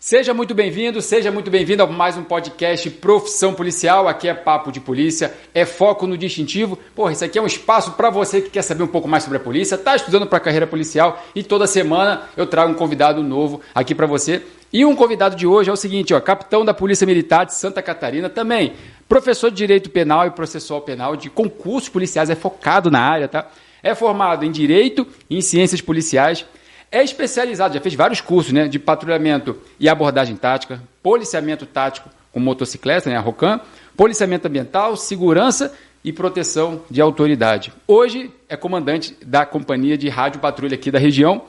Seja muito bem-vindo, seja muito bem-vindo a mais um podcast Profissão Policial. Aqui é papo de polícia, é foco no distintivo. Porra, isso aqui é um espaço para você que quer saber um pouco mais sobre a polícia, está estudando para carreira policial e toda semana eu trago um convidado novo aqui para você. E um convidado de hoje é o seguinte, ó, capitão da Polícia Militar de Santa Catarina, também professor de Direito Penal e Processual Penal de concursos policiais, é focado na área, tá? É formado em Direito e em Ciências Policiais é especializado, já fez vários cursos né, de patrulhamento e abordagem tática, policiamento tático com motocicleta, né, a ROCAM, policiamento ambiental, segurança e proteção de autoridade. Hoje é comandante da companhia de rádio patrulha aqui da região.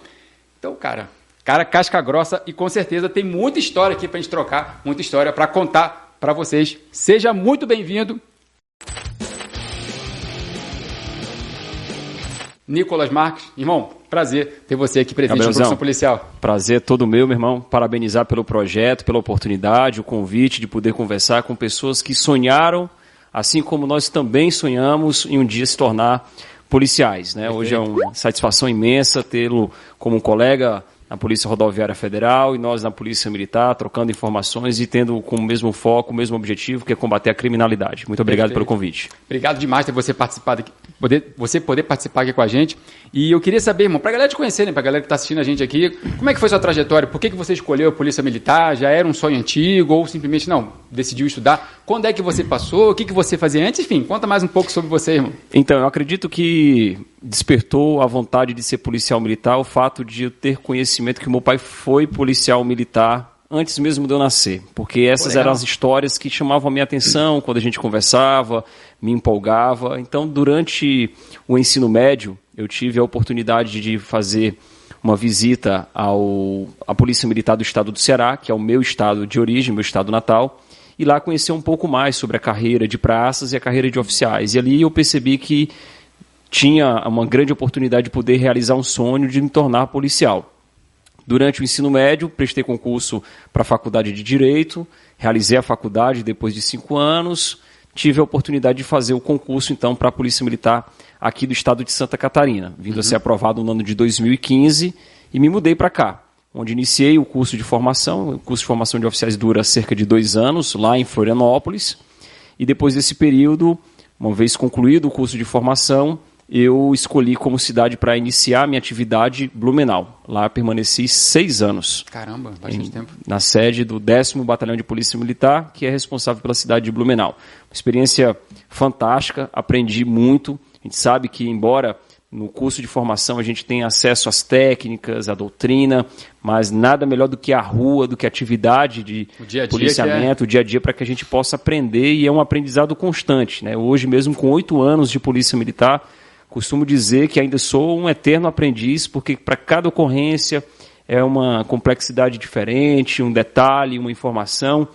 Então, cara, cara casca grossa e com certeza tem muita história aqui para a gente trocar, muita história para contar para vocês. Seja muito bem-vindo. Nicolas Marques, irmão, Prazer ter você aqui presente Gabrielzão, no Profissão Policial. Prazer todo meu, meu irmão. Parabenizar pelo projeto, pela oportunidade, o convite de poder conversar com pessoas que sonharam, assim como nós também sonhamos em um dia se tornar policiais. Né? Hoje é uma satisfação imensa tê-lo como um colega na Polícia Rodoviária Federal e nós na Polícia Militar, trocando informações e tendo como mesmo foco, o mesmo objetivo, que é combater a criminalidade. Muito obrigado Perfeito. pelo convite. Obrigado demais por você participar poder, você poder participar aqui com a gente. E eu queria saber, irmão, para a galera te conhecer, né, para a galera que está assistindo a gente aqui, como é que foi sua trajetória? Por que, que você escolheu a Polícia Militar? Já era um sonho antigo ou simplesmente não, decidiu estudar? Quando é que você passou? O que, que você fazia antes? Enfim, conta mais um pouco sobre você, irmão. Então, eu acredito que despertou a vontade de ser policial militar o fato de eu ter conhecimento que meu pai foi policial militar antes mesmo de eu nascer, porque essas Pô, eram as histórias que chamavam a minha atenção quando a gente conversava, me empolgava. Então, durante o ensino médio, eu tive a oportunidade de fazer uma visita ao, à Polícia Militar do Estado do Ceará, que é o meu estado de origem, meu estado natal, e lá conhecer um pouco mais sobre a carreira de praças e a carreira de oficiais. E ali eu percebi que tinha uma grande oportunidade de poder realizar um sonho de me tornar policial. Durante o ensino médio, prestei concurso para a faculdade de Direito, realizei a faculdade depois de cinco anos, tive a oportunidade de fazer o concurso, então, para a Polícia Militar aqui do estado de Santa Catarina, vindo uhum. a ser aprovado no ano de 2015, e me mudei para cá, onde iniciei o curso de formação. O curso de formação de oficiais dura cerca de dois anos, lá em Florianópolis, e depois desse período, uma vez concluído o curso de formação, eu escolhi como cidade para iniciar minha atividade Blumenau. Lá permaneci seis anos. Caramba, bastante em, tempo. Na sede do 10 Batalhão de Polícia Militar, que é responsável pela cidade de Blumenau. Uma experiência fantástica, aprendi muito. A gente sabe que, embora no curso de formação a gente tenha acesso às técnicas, à doutrina, mas nada melhor do que a rua, do que a atividade de o dia -dia policiamento, é... o dia a dia, para que a gente possa aprender e é um aprendizado constante. Né? Hoje, mesmo com oito anos de polícia militar, Costumo dizer que ainda sou um eterno aprendiz, porque para cada ocorrência é uma complexidade diferente, um detalhe, uma informação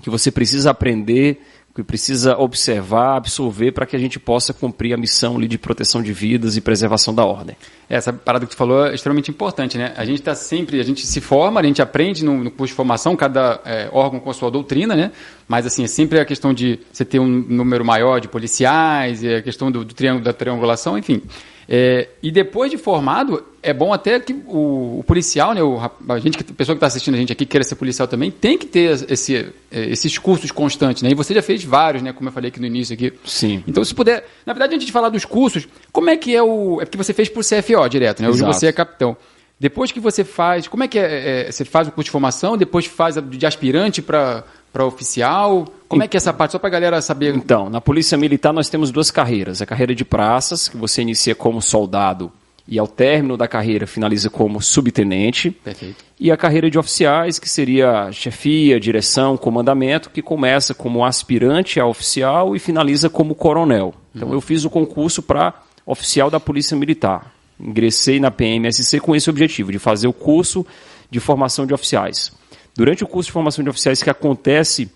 que você precisa aprender que precisa observar, absorver para que a gente possa cumprir a missão ali de proteção de vidas e preservação da ordem. Essa parada que tu falou é extremamente importante, né? A gente está sempre, a gente se forma, a gente aprende no, no curso de formação, cada é, órgão com a sua doutrina, né? Mas assim, é sempre a questão de você ter um número maior de policiais, e a questão do, do triângulo da triangulação, enfim. É, e depois de formado, é bom até que o, o policial, né, o, a, gente, a pessoa que está assistindo a gente aqui, que queira ser policial também, tem que ter esse, é, esses cursos constantes. Né? E você já fez vários, né, como eu falei aqui no início. Aqui. Sim. Então, se puder. Na verdade, antes de falar dos cursos, como é que é o. É porque você fez por CFO direto, né? Hoje Exato. você é capitão. Depois que você faz. Como é que é, é Você faz o curso de formação, depois faz de aspirante para para oficial? Como é que é essa parte? Só para a galera saber. Então, na Polícia Militar nós temos duas carreiras. A carreira de praças, que você inicia como soldado e ao término da carreira finaliza como subtenente. Perfeito. E a carreira de oficiais, que seria chefia, direção, comandamento, que começa como aspirante a oficial e finaliza como coronel. Então uhum. eu fiz o concurso para oficial da Polícia Militar. Ingressei na PMSC com esse objetivo, de fazer o curso de formação de oficiais. Durante o curso de formação de oficiais que acontece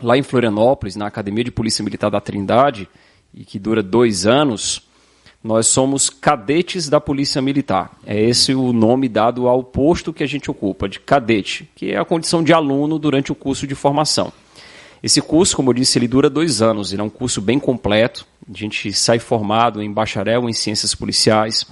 lá em Florianópolis, na Academia de Polícia Militar da Trindade, e que dura dois anos, nós somos cadetes da Polícia Militar. É esse o nome dado ao posto que a gente ocupa, de cadete, que é a condição de aluno durante o curso de formação. Esse curso, como eu disse, ele dura dois anos, ele é um curso bem completo. A gente sai formado em bacharel em ciências policiais.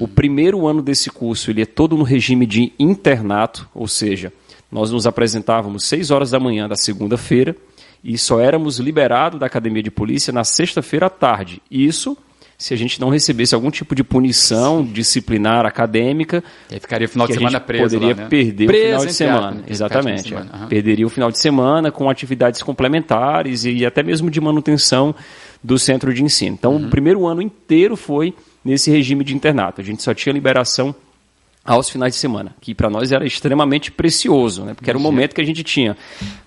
O primeiro ano desse curso ele é todo no regime de internato, ou seja, nós nos apresentávamos 6 horas da manhã da segunda-feira e só éramos liberados da academia de polícia na sexta-feira à tarde. Isso se a gente não recebesse algum tipo de punição Sim. disciplinar acadêmica. E aí ficaria o final de semana preso. Poderia lá, né? perder preso, o final de semana. Né? Exatamente. De semana. Uhum. Perderia o final de semana com atividades complementares e até mesmo de manutenção do centro de ensino. Então, uhum. o primeiro ano inteiro foi nesse regime de internato. A gente só tinha liberação aos finais de semana, que para nós era extremamente precioso, né? porque era o momento que a gente tinha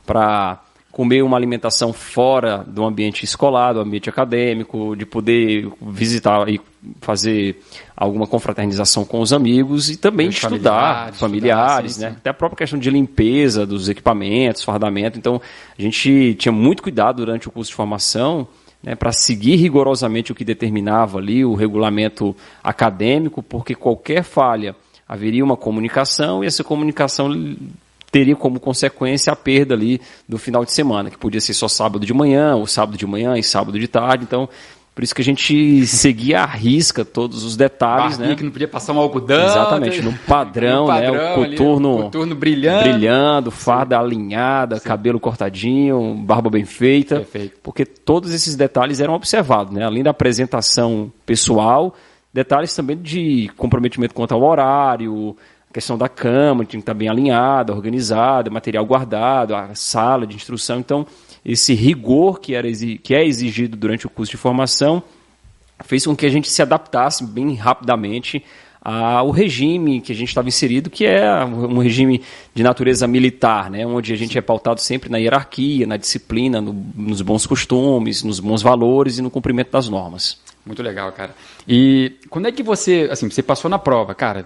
para comer uma alimentação fora do ambiente escolar, do ambiente acadêmico, de poder visitar e fazer alguma confraternização com os amigos e também de estudar, familiares, familiares estudar, sim, né? Até a própria questão de limpeza dos equipamentos, fardamento. Então, a gente tinha muito cuidado durante o curso de formação né, para seguir rigorosamente o que determinava ali o regulamento acadêmico, porque qualquer falha haveria uma comunicação e essa comunicação teria como consequência a perda ali do final de semana, que podia ser só sábado de manhã, ou sábado de manhã e sábado de tarde. Então, por isso que a gente seguia à risca todos os detalhes, né? que não podia passar um algodão. Exatamente, no padrão, padrão né? O coturno, ali, coturno brilhando. Brilhando, farda alinhada, Sim. cabelo cortadinho, barba bem feita. Perfeito. Porque todos esses detalhes eram observados, né? Além da apresentação pessoal, detalhes também de comprometimento quanto ao horário, questão da cama tinha que estar bem alinhada, organizada, material guardado, a sala de instrução. Então, esse rigor que, era, que é exigido durante o curso de formação fez com que a gente se adaptasse bem rapidamente ao regime que a gente estava inserido, que é um regime de natureza militar, né? onde a gente é pautado sempre na hierarquia, na disciplina, no, nos bons costumes, nos bons valores e no cumprimento das normas. Muito legal, cara. E quando é que você, assim, você passou na prova, cara?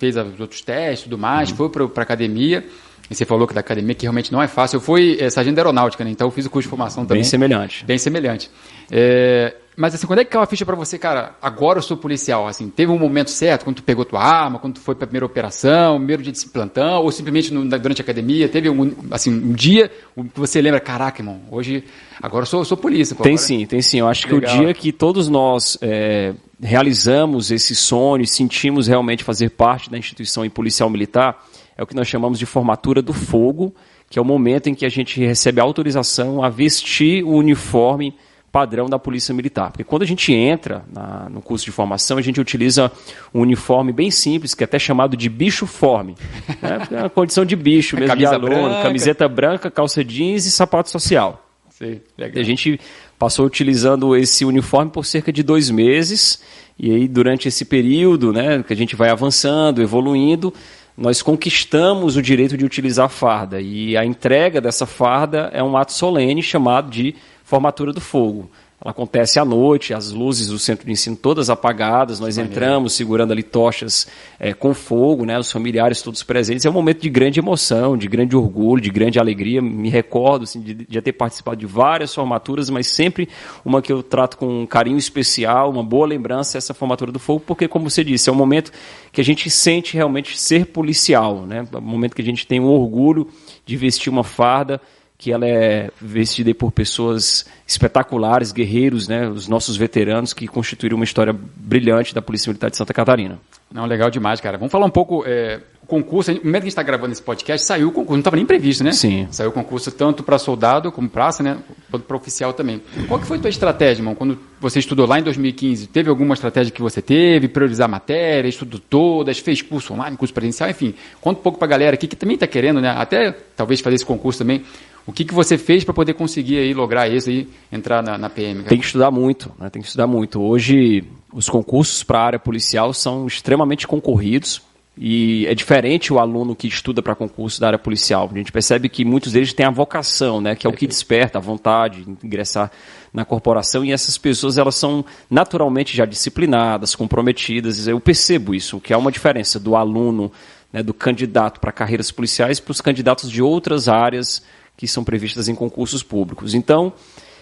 fez os outros testes e tudo mais, uhum. foi para a academia. E você falou que da academia, que realmente não é fácil. Eu fui é, sargento da aeronáutica, né? Então eu fiz o curso de formação também. Bem semelhante. Bem semelhante. É, mas assim, quando é que caiu a ficha para você, cara? Agora eu sou policial. Assim, teve um momento certo, quando tu pegou tua arma, quando tu foi para a primeira operação, primeiro dia de plantão, ou simplesmente no, durante a academia, teve um, assim, um dia que você lembra, caraca, irmão, hoje, agora eu sou, eu sou polícia. Pô, tem agora... sim, tem sim. Eu acho Legal. que o dia que todos nós é, realizamos esse sonho, sentimos realmente fazer parte da instituição em policial militar, é o que nós chamamos de formatura do fogo, que é o momento em que a gente recebe autorização a vestir o uniforme padrão da Polícia Militar. Porque quando a gente entra na, no curso de formação, a gente utiliza um uniforme bem simples, que é até chamado de bicho-forme. Né? É uma condição de bicho mesmo, de aluno, branca. camiseta branca, calça jeans e sapato social. Sim, a gente passou utilizando esse uniforme por cerca de dois meses, e aí durante esse período, né, que a gente vai avançando, evoluindo, nós conquistamos o direito de utilizar farda. E a entrega dessa farda é um ato solene chamado de formatura do fogo. Ela acontece à noite, as luzes do centro de ensino todas apagadas, nós entramos segurando ali tochas é, com fogo, né, os familiares todos presentes. É um momento de grande emoção, de grande orgulho, de grande alegria. Me recordo assim, de, de ter participado de várias formaturas, mas sempre uma que eu trato com um carinho especial, uma boa lembrança, essa formatura do fogo, porque, como você disse, é um momento que a gente sente realmente ser policial, né? é um momento que a gente tem o orgulho de vestir uma farda que ela é vestida por pessoas espetaculares, guerreiros, né, os nossos veteranos que constituíram uma história brilhante da Polícia Militar de Santa Catarina. Não, legal demais, cara. Vamos falar um pouco é, concurso. No momento que a gente está gravando esse podcast, saiu o concurso, não estava nem previsto, né? Sim. Saiu o concurso tanto para soldado como praça, né? Para oficial também. Qual que foi a tua estratégia, irmão? Quando você estudou lá em 2015, teve alguma estratégia que você teve? Priorizar matéria, estudo todas, fez curso online, curso presencial, enfim. Conta um pouco para a galera aqui que também está querendo, né? Até talvez fazer esse concurso também. O que, que você fez para poder conseguir aí lograr isso e entrar na, na PM? Cara? Tem que estudar muito, né? tem que estudar muito. Hoje, os concursos para a área policial são extremamente concorridos e é diferente o aluno que estuda para concurso da área policial. A gente percebe que muitos deles têm a vocação, né? que é o que desperta a vontade de ingressar na corporação e essas pessoas elas são naturalmente já disciplinadas, comprometidas. Eu percebo isso, que é uma diferença do aluno, né, do candidato para carreiras policiais para os candidatos de outras áreas que são previstas em concursos públicos. Então,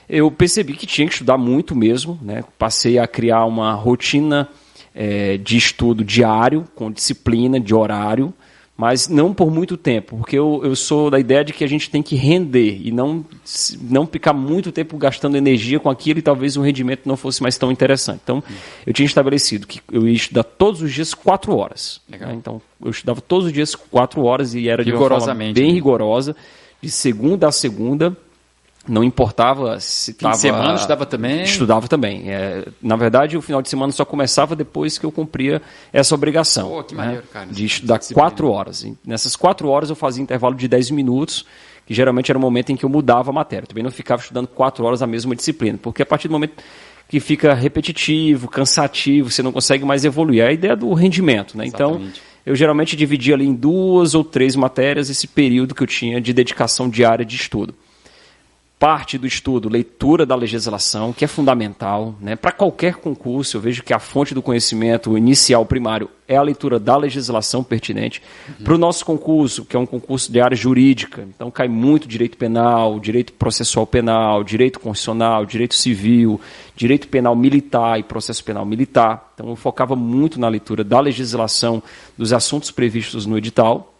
eu percebi que tinha que estudar muito mesmo, né? passei a criar uma rotina é, de estudo diário, com disciplina, de horário, mas não por muito tempo, porque eu, eu sou da ideia de que a gente tem que render e não, não ficar muito tempo gastando energia com aquilo e talvez o rendimento não fosse mais tão interessante. Então, eu tinha estabelecido que eu ia estudar todos os dias quatro horas. Né? Então, eu estudava todos os dias quatro horas e era de uma forma bem né? rigorosa, de segunda a segunda não importava se estava. semana estudava também? Estudava também. É, na verdade, o final de semana só começava depois que eu cumpria essa obrigação. Pô, que né, maneiro, cara. De estudar quatro horas. nessas quatro horas eu fazia intervalo de dez minutos, que geralmente era o momento em que eu mudava a matéria. Também não ficava estudando quatro horas a mesma disciplina, porque a partir do momento que fica repetitivo, cansativo, você não consegue mais evoluir. É a ideia do rendimento, né? Então, Exatamente. Então, eu geralmente dividia ali em duas ou três matérias esse período que eu tinha de dedicação diária de estudo parte do estudo, leitura da legislação, que é fundamental. Né? Para qualquer concurso, eu vejo que a fonte do conhecimento inicial, primário, é a leitura da legislação pertinente. Uhum. Para o nosso concurso, que é um concurso de área jurídica, então cai muito direito penal, direito processual penal, direito constitucional, direito civil, direito penal militar e processo penal militar. Então eu focava muito na leitura da legislação, dos assuntos previstos no edital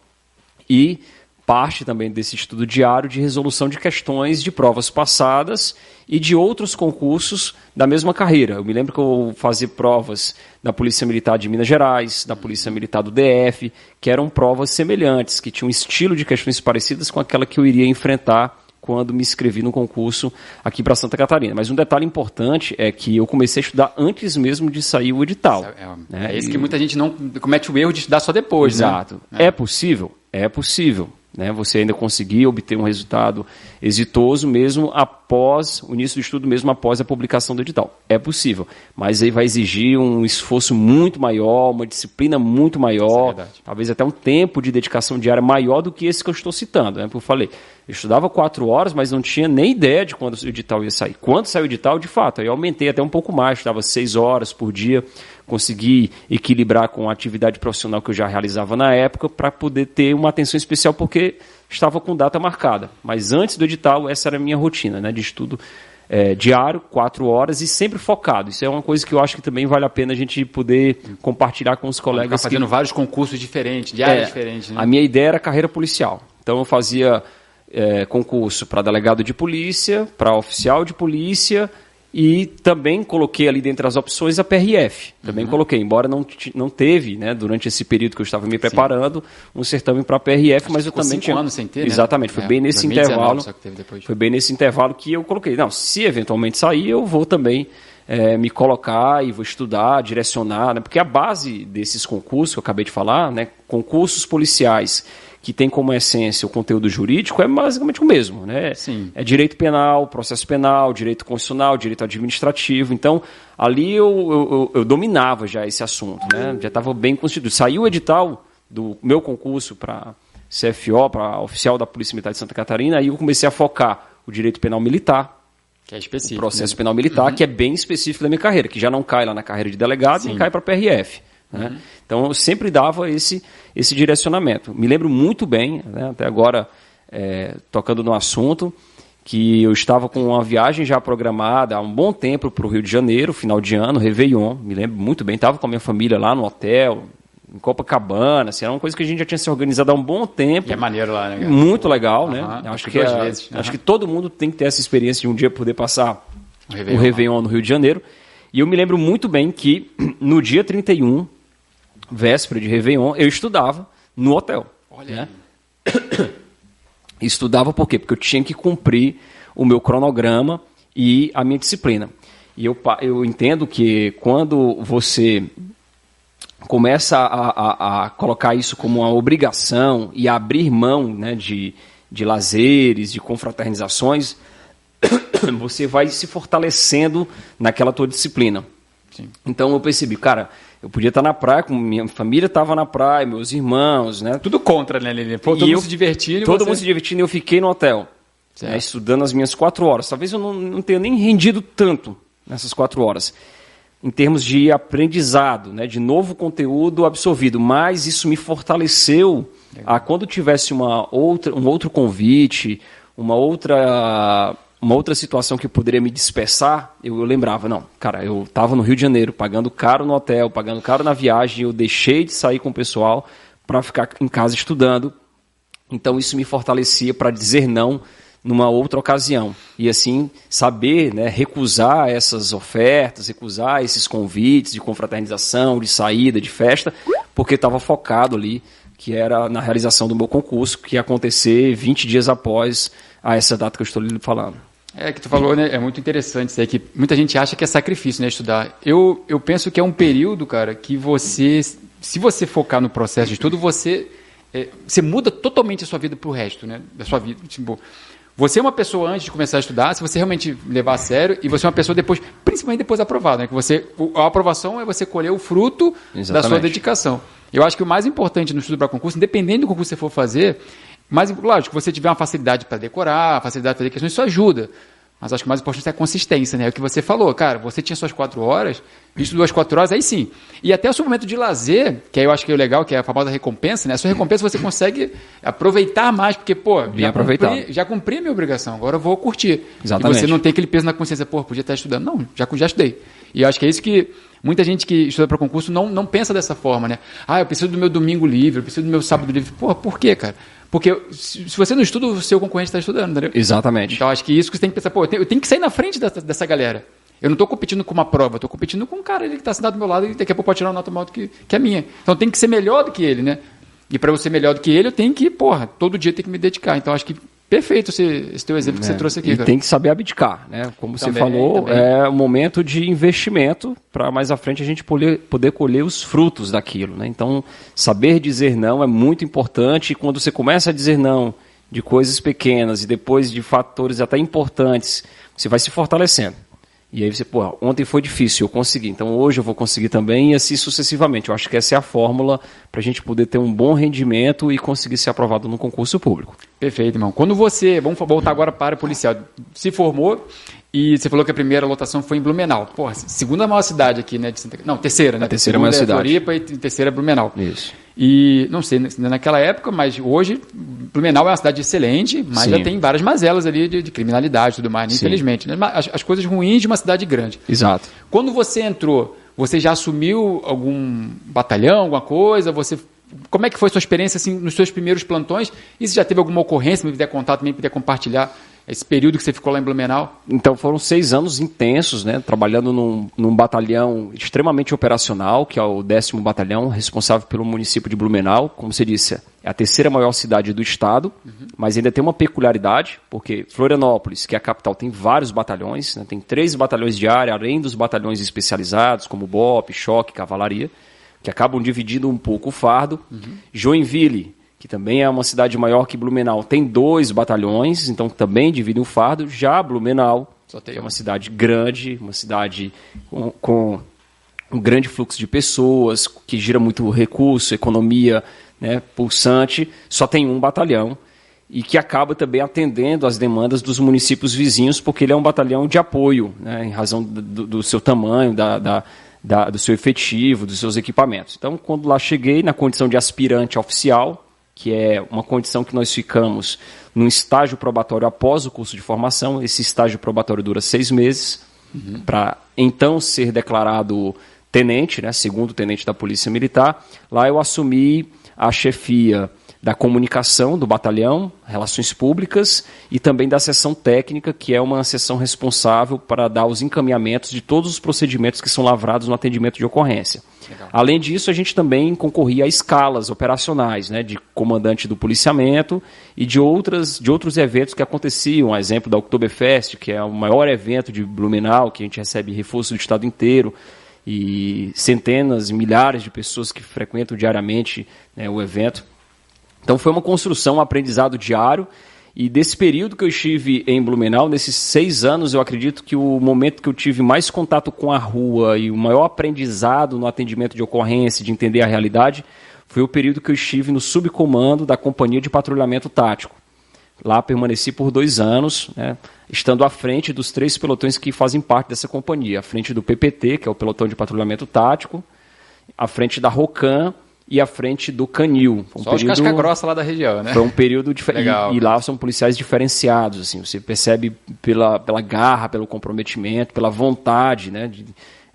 e parte também desse estudo diário de resolução de questões de provas passadas e de outros concursos da mesma carreira. Eu me lembro que eu fazia provas da Polícia Militar de Minas Gerais, da Polícia Militar do DF, que eram provas semelhantes, que tinham um estilo de questões parecidas com aquela que eu iria enfrentar quando me inscrevi no concurso aqui para Santa Catarina. Mas um detalhe importante é que eu comecei a estudar antes mesmo de sair o edital. É, é, né? é isso que muita gente não comete o erro de estudar só depois. Né? Exato. Né? É possível? É possível né, você ainda conseguir obter um resultado exitoso mesmo após o início do estudo, mesmo após a publicação do edital. É possível, mas aí vai exigir um esforço muito maior, uma disciplina muito maior, é talvez até um tempo de dedicação diária maior do que esse que eu estou citando. Né? Porque eu falei, eu estudava quatro horas, mas não tinha nem ideia de quando o edital ia sair. Quando saiu o edital, de fato, aí eu aumentei até um pouco mais, estava seis horas por dia consegui equilibrar com a atividade profissional que eu já realizava na época para poder ter uma atenção especial porque estava com data marcada. Mas antes do edital, essa era a minha rotina né, de estudo é, diário, quatro horas e sempre focado. Isso é uma coisa que eu acho que também vale a pena a gente poder compartilhar com os colegas. fazendo que... vários concursos diferentes, de áreas é, diferentes. Né? A minha ideia era carreira policial. Então eu fazia é, concurso para delegado de polícia, para oficial de polícia, e também coloquei ali dentre as opções a PRF. Também uhum. coloquei, embora não, não teve, né, durante esse período que eu estava me preparando, Sim. um certame para a PRF, Acho mas eu também tinha. anos sem ter, né? Exatamente, foi é, bem nesse intervalo. Foi bem nesse intervalo que eu coloquei. Não, se eventualmente sair, eu vou também é, me colocar e vou estudar, direcionar, né? Porque a base desses concursos que eu acabei de falar, né, concursos policiais que tem como essência o conteúdo jurídico, é basicamente o mesmo. Né? Sim. É direito penal, processo penal, direito constitucional, direito administrativo. Então, ali eu, eu, eu dominava já esse assunto, né? já estava bem constituído. Saiu o edital do meu concurso para CFO, para oficial da Polícia Militar de Santa Catarina, aí eu comecei a focar o direito penal militar, que é específico. O processo né? penal militar, uhum. que é bem específico da minha carreira, que já não cai lá na carreira de delegado, Sim. nem cai para a PRF. Né? Uhum. Então eu sempre dava esse, esse direcionamento. Me lembro muito bem, né, até agora é, tocando no assunto, que eu estava com uma viagem já programada há um bom tempo para o Rio de Janeiro, final de ano, Réveillon, me lembro muito bem, estava com a minha família lá no hotel, em Copacabana, assim, era uma coisa que a gente já tinha se organizado há um bom tempo. E é maneiro lá, né? Muito legal, uhum, né? Acho que, é, vezes, uhum. acho que todo mundo tem que ter essa experiência de um dia poder passar o Réveillon, o Réveillon no Rio de Janeiro. E eu me lembro muito bem que no dia 31 véspera de Réveillon, eu estudava no hotel. Olha né? Estudava por quê? Porque eu tinha que cumprir o meu cronograma e a minha disciplina. E eu, eu entendo que quando você começa a, a, a, colocar isso como uma obrigação e abrir mão né, de, de lazeres, de confraternizações, você vai se fortalecendo naquela tua disciplina. Sim. Então eu percebi, cara, eu podia estar na praia, com minha família estava na praia, meus irmãos, né? Tudo contra, né, Lili? Pô, todo e mundo se divertindo. Todo você... mundo se divertindo e eu fiquei no hotel, né, estudando as minhas quatro horas. Talvez eu não, não tenha nem rendido tanto nessas quatro horas, em termos de aprendizado, né, de novo conteúdo absorvido, mas isso me fortaleceu Legal. a quando tivesse uma outra, um outro convite, uma outra uma outra situação que poderia me dispersar, eu, eu lembrava, não, cara, eu estava no Rio de Janeiro, pagando caro no hotel, pagando caro na viagem, eu deixei de sair com o pessoal para ficar em casa estudando. Então isso me fortalecia para dizer não numa outra ocasião. E assim, saber né, recusar essas ofertas, recusar esses convites de confraternização, de saída, de festa, porque estava focado ali, que era na realização do meu concurso, que ia acontecer 20 dias após a essa data que eu estou lhe falando. É que tu falou, né? É muito interessante isso aí, que muita gente acha que é sacrifício, né? Estudar. Eu, eu penso que é um período, cara, que você, se você focar no processo de estudo, você, é, você muda totalmente a sua vida pro resto, né? Da sua vida. Tipo, você é uma pessoa antes de começar a estudar, se você realmente levar a sério, e você é uma pessoa depois, principalmente depois aprovada, né? Que você, a aprovação é você colher o fruto Exatamente. da sua dedicação. Eu acho que o mais importante no estudo para concurso, independente do concurso que você for fazer, mas, lógico, você tiver uma facilidade para decorar, facilidade para fazer questões, isso ajuda. Mas acho que o mais importante é a consistência, né? É o que você falou, cara, você tinha suas quatro horas, estudou as quatro horas, aí sim. E até o seu momento de lazer, que aí eu acho que é o legal, que é a famosa recompensa, né? A sua recompensa você consegue aproveitar mais, porque, pô, Bem já, cumpri, já cumpri a minha obrigação, agora eu vou curtir. Exatamente. E você não tem aquele peso na consciência, pô, podia estar estudando. Não, já, já estudei. E eu acho que é isso que muita gente que estuda para concurso não, não pensa dessa forma, né? Ah, eu preciso do meu domingo livre, eu preciso do meu sábado livre. Pô, por quê, cara? Porque se você não estuda, o seu concorrente está estudando, entendeu? Exatamente. Então acho que isso que você tem que pensar, pô, eu tenho, eu tenho que sair na frente dessa, dessa galera. Eu não estou competindo com uma prova, estou competindo com um cara ali que está sentado do meu lado e daqui a pouco pode tirar uma nota maior do que, que a minha. Então tem que ser melhor do que ele, né? E para eu ser melhor do que ele, eu tenho que, porra, todo dia tem que me dedicar. Então acho que Perfeito esse, esse teu exemplo que você é. trouxe aqui. E cara. tem que saber abdicar, né? Como também, você falou, também. é um momento de investimento para mais à frente a gente poder, poder colher os frutos daquilo, né? Então, saber dizer não é muito importante e quando você começa a dizer não de coisas pequenas e depois de fatores até importantes, você vai se fortalecendo. E aí você, pô, ontem foi difícil, eu consegui, então hoje eu vou conseguir também e assim sucessivamente. Eu acho que essa é a fórmula para a gente poder ter um bom rendimento e conseguir ser aprovado no concurso público. Perfeito, irmão. Quando você, vamos voltar agora para a policial, se formou e você falou que a primeira lotação foi em Blumenau. Porra, segunda maior cidade aqui, né? De Santa... Não, terceira, né? A terceira maior é cidade. Floripa e terceira é Blumenau. Isso. E, não sei, naquela época, mas hoje, Blumenau é uma cidade excelente, mas Sim. já tem várias mazelas ali de, de criminalidade e tudo mais, infelizmente. Né? As, as coisas ruins de uma cidade grande. Exato. Quando você entrou, você já assumiu algum batalhão, alguma coisa? Você como é que foi sua experiência assim, nos seus primeiros plantões? E se já teve alguma ocorrência, me puder contar também, puder compartilhar esse período que você ficou lá em Blumenau? Então foram seis anos intensos, né? Trabalhando num, num batalhão extremamente operacional, que é o décimo batalhão, responsável pelo município de Blumenau. Como você disse, é a terceira maior cidade do estado, uhum. mas ainda tem uma peculiaridade, porque Florianópolis, que é a capital, tem vários batalhões, né? tem três batalhões de área, além dos batalhões especializados, como BOP, Choque, Cavalaria, que acabam dividindo um pouco o fardo. Uhum. Joinville, que também é uma cidade maior que Blumenau, tem dois batalhões, então também divide o fardo. Já Blumenau, que é uma cidade grande, uma cidade com, com, um grande fluxo de pessoas, que gira muito recurso, economia né, pulsante, só tem um batalhão e que acaba também atendendo às demandas dos municípios vizinhos, porque ele é um batalhão de apoio, né, em razão do, do seu tamanho, da, da, da, do seu efetivo, dos seus equipamentos. Então, quando lá cheguei, na condição de aspirante oficial, que é uma condição que nós ficamos num estágio probatório após o curso de formação. Esse estágio probatório dura seis meses, uhum. para então ser declarado tenente, né, segundo tenente da Polícia Militar. Lá eu assumi a chefia da comunicação do batalhão, relações públicas e também da seção técnica, que é uma seção responsável para dar os encaminhamentos de todos os procedimentos que são lavrados no atendimento de ocorrência. Legal. Além disso, a gente também concorria a escalas operacionais, né, de comandante do policiamento e de, outras, de outros eventos que aconteciam, a exemplo da Oktoberfest, que é o maior evento de Blumenau, que a gente recebe reforço do estado inteiro, e centenas, milhares de pessoas que frequentam diariamente né, o evento. Então foi uma construção, um aprendizado diário. E desse período que eu estive em Blumenau, nesses seis anos, eu acredito que o momento que eu tive mais contato com a rua e o maior aprendizado no atendimento de ocorrência, de entender a realidade, foi o período que eu estive no subcomando da Companhia de Patrulhamento Tático. Lá permaneci por dois anos, né, estando à frente dos três pelotões que fazem parte dessa companhia. À frente do PPT, que é o Pelotão de Patrulhamento Tático, à frente da ROCAM e à frente do Canil. Um Só período, casca grossa lá da região, né? Foi um período diferente. E, e, lá são policiais diferenciados, assim. Você percebe pela, pela garra, pelo comprometimento, pela vontade, né?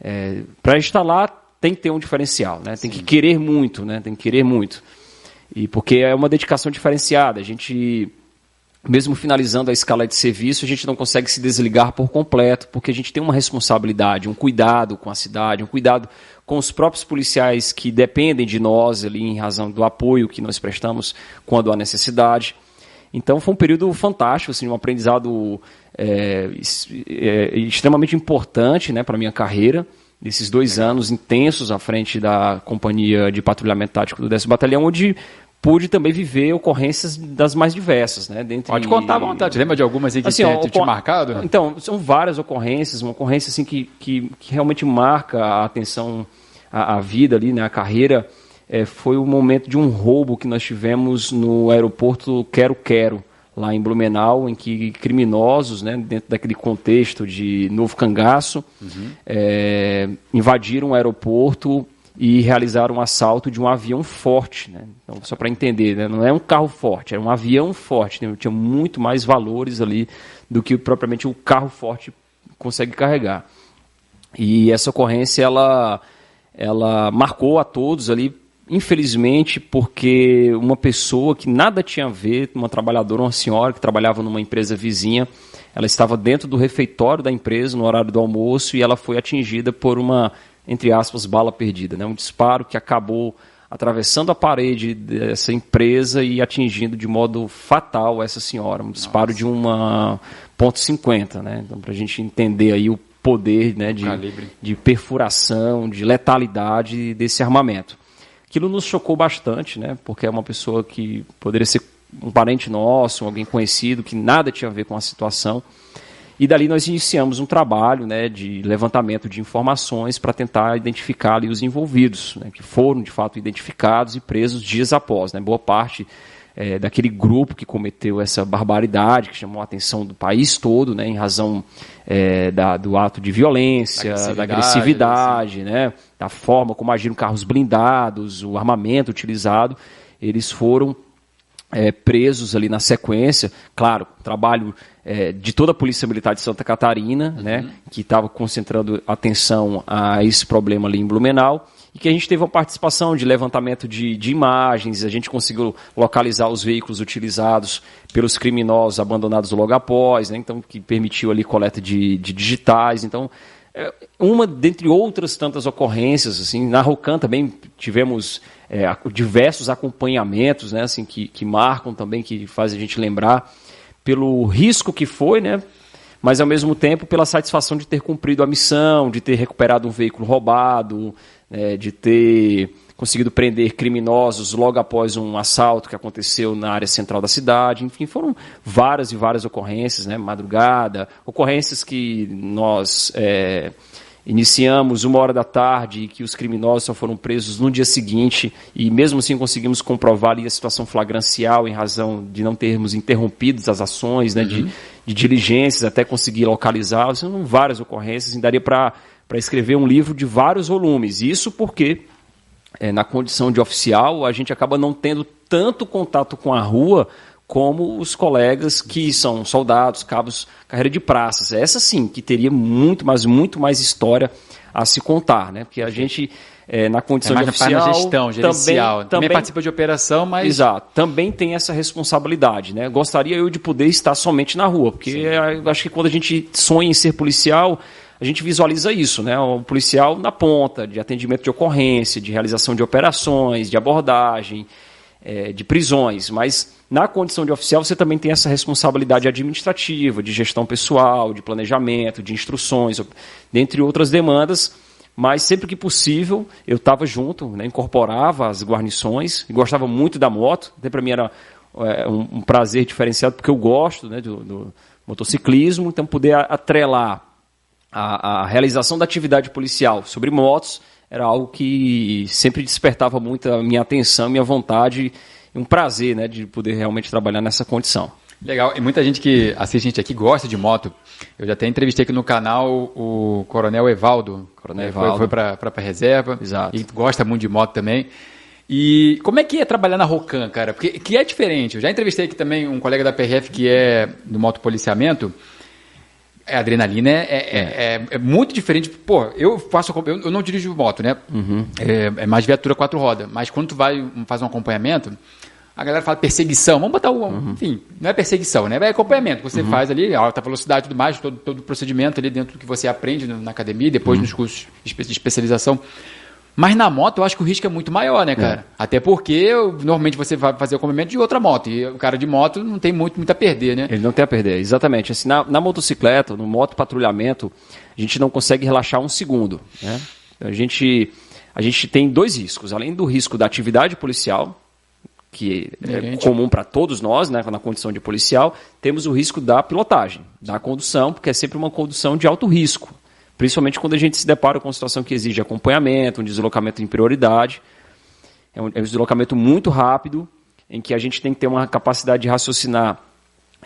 É, Para estar lá tem que ter um diferencial, né? Tem Sim. que querer muito, né? Tem que querer muito. E porque é uma dedicação diferenciada. A gente, mesmo finalizando a escala de serviço, a gente não consegue se desligar por completo, porque a gente tem uma responsabilidade, um cuidado com a cidade, um cuidado com os próprios policiais que dependem de nós ali em razão do apoio que nós prestamos quando há necessidade. Então foi um período fantástico, assim, um aprendizado é, é, extremamente importante né, para a minha carreira, nesses dois anos intensos à frente da Companhia de Patrulhamento Tático do 10 Batalhão, onde pude também viver ocorrências das mais diversas, né? Dentre... Pode contar à vontade. Lembra de algumas aí que assim, tenha, te marcado? Então, são várias ocorrências. Uma ocorrência assim, que, que, que realmente marca a atenção, a, a, vida ali, né? a carreira, é, foi o momento de um roubo que nós tivemos no aeroporto Quero Quero, lá em Blumenau, em que criminosos, né, dentro daquele contexto de novo cangaço, uhum. é, invadiram o aeroporto e realizaram um assalto de um avião forte. Né? Então, só para entender, né? não é um carro forte, era um avião forte. Né? Tinha muito mais valores ali do que propriamente o carro forte consegue carregar. E essa ocorrência ela, ela marcou a todos ali, infelizmente, porque uma pessoa que nada tinha a ver, uma trabalhadora, uma senhora que trabalhava numa empresa vizinha, ela estava dentro do refeitório da empresa no horário do almoço e ela foi atingida por uma entre aspas, bala perdida. Né? Um disparo que acabou atravessando a parede dessa empresa e atingindo de modo fatal essa senhora. Um disparo Nossa. de uma ponto .50, né? Então, para a gente entender aí o poder né, de, de perfuração, de letalidade desse armamento. Aquilo nos chocou bastante, né? Porque é uma pessoa que poderia ser um parente nosso, alguém conhecido, que nada tinha a ver com a situação. E dali nós iniciamos um trabalho né, de levantamento de informações para tentar identificar ali, os envolvidos, né, que foram de fato identificados e presos dias após. Né, boa parte é, daquele grupo que cometeu essa barbaridade, que chamou a atenção do país todo, né, em razão é, da, do ato de violência, da agressividade, da, agressividade assim. né, da forma como agiram carros blindados, o armamento utilizado, eles foram é, presos ali na sequência. Claro, trabalho é, de toda a Polícia Militar de Santa Catarina, uhum. né, que estava concentrando atenção a esse problema ali em Blumenau, e que a gente teve uma participação de levantamento de, de imagens, a gente conseguiu localizar os veículos utilizados pelos criminosos abandonados logo após, né, então que permitiu ali coleta de, de digitais. Então, uma dentre outras tantas ocorrências, assim, na Rocan também tivemos é, diversos acompanhamentos, né, assim, que, que marcam também, que fazem a gente lembrar pelo risco que foi, né, mas ao mesmo tempo pela satisfação de ter cumprido a missão, de ter recuperado um veículo roubado, é, de ter conseguido prender criminosos logo após um assalto que aconteceu na área central da cidade. Enfim, foram várias e várias ocorrências, né? Madrugada, ocorrências que nós é, iniciamos uma hora da tarde e que os criminosos só foram presos no dia seguinte e mesmo assim conseguimos comprovar ali a situação flagrancial em razão de não termos interrompido as ações, né? Uhum. De, de diligências até conseguir localizá-los. São várias ocorrências e daria para para escrever um livro de vários volumes. Isso porque é, na condição de oficial, a gente acaba não tendo tanto contato com a rua como os colegas que são soldados, cabos, carreira de praças. Essa sim, que teria muito, mas muito mais história a se contar, né? Porque a gente é, na condição é de oficial, na gestão, gerencial, também, também participa de operação, mas exato, também tem essa responsabilidade, né? Gostaria eu de poder estar somente na rua, porque eu acho que quando a gente sonha em ser policial, a gente visualiza isso, né? O policial na ponta, de atendimento de ocorrência, de realização de operações, de abordagem, é, de prisões. Mas na condição de oficial você também tem essa responsabilidade administrativa, de gestão pessoal, de planejamento, de instruções, dentre outras demandas. Mas sempre que possível eu estava junto, né? incorporava as guarnições, gostava muito da moto, até para mim era é, um, um, prazer diferenciado, porque eu gosto né, do, do motociclismo, então poder atrelar a, a realização da atividade policial sobre motos era algo que sempre despertava muito a minha atenção, minha vontade e um prazer né, de poder realmente trabalhar nessa condição. Legal, e muita gente que assiste a gente aqui gosta de moto. Eu já até entrevistei aqui no canal o Coronel Evaldo. Coronel Evaldo. Foi, foi para a reserva. Exato. E gosta muito de moto também. E como é que é trabalhar na Rocan, cara? Porque que é diferente. Eu já entrevistei aqui também um colega da PRF que é do motopoliciamento. policiamento a adrenalina é, é, é. é, é muito diferente. Pô, eu faço. Eu, eu não dirijo moto, né? Uhum. É, é, mais viatura quatro rodas. Mas quando tu vai faz um acompanhamento, a galera fala perseguição, vamos botar o. Uhum. Enfim, não é perseguição, né? É acompanhamento. Você uhum. faz ali, alta velocidade e tudo mais, todo, todo o procedimento ali dentro do que você aprende na academia, depois uhum. nos cursos de especialização. Mas na moto eu acho que o risco é muito maior, né, cara? É. Até porque normalmente você vai fazer o acompanhamento de outra moto. E o cara de moto não tem muito, muito a perder, né? Ele não tem a perder, exatamente. Assim, na, na motocicleta, no moto patrulhamento, a gente não consegue relaxar um segundo. Né? A, gente, a gente tem dois riscos. Além do risco da atividade policial, que é comum para todos nós, né, na condição de policial, temos o risco da pilotagem, da condução, porque é sempre uma condução de alto risco, principalmente quando a gente se depara com uma situação que exige acompanhamento, um deslocamento em prioridade, é um, é um deslocamento muito rápido, em que a gente tem que ter uma capacidade de raciocinar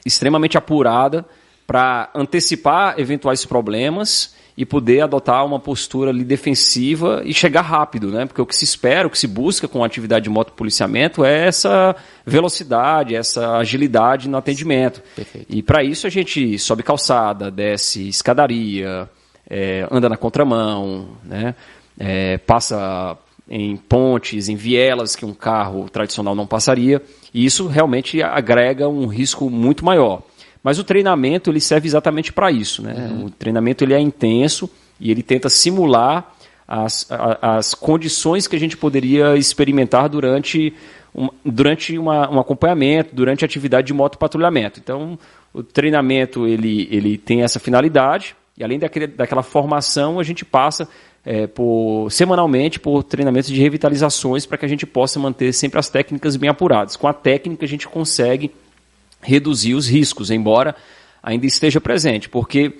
extremamente apurada para antecipar eventuais problemas e poder adotar uma postura ali defensiva e chegar rápido, né? Porque o que se espera, o que se busca com a atividade de motopoliciamento é essa velocidade, essa agilidade no atendimento. Perfeito. E para isso a gente sobe calçada, desce escadaria, é, anda na contramão, né? É, passa em pontes, em vielas que um carro tradicional não passaria. E isso realmente agrega um risco muito maior. Mas o treinamento ele serve exatamente para isso. Né? Uhum. O treinamento ele é intenso e ele tenta simular as, as condições que a gente poderia experimentar durante um, durante uma, um acompanhamento, durante a atividade de motopatrulhamento. Então, o treinamento ele, ele tem essa finalidade e além daquele, daquela formação, a gente passa é, por, semanalmente por treinamentos de revitalizações para que a gente possa manter sempre as técnicas bem apuradas. Com a técnica, a gente consegue reduzir os riscos, embora ainda esteja presente, porque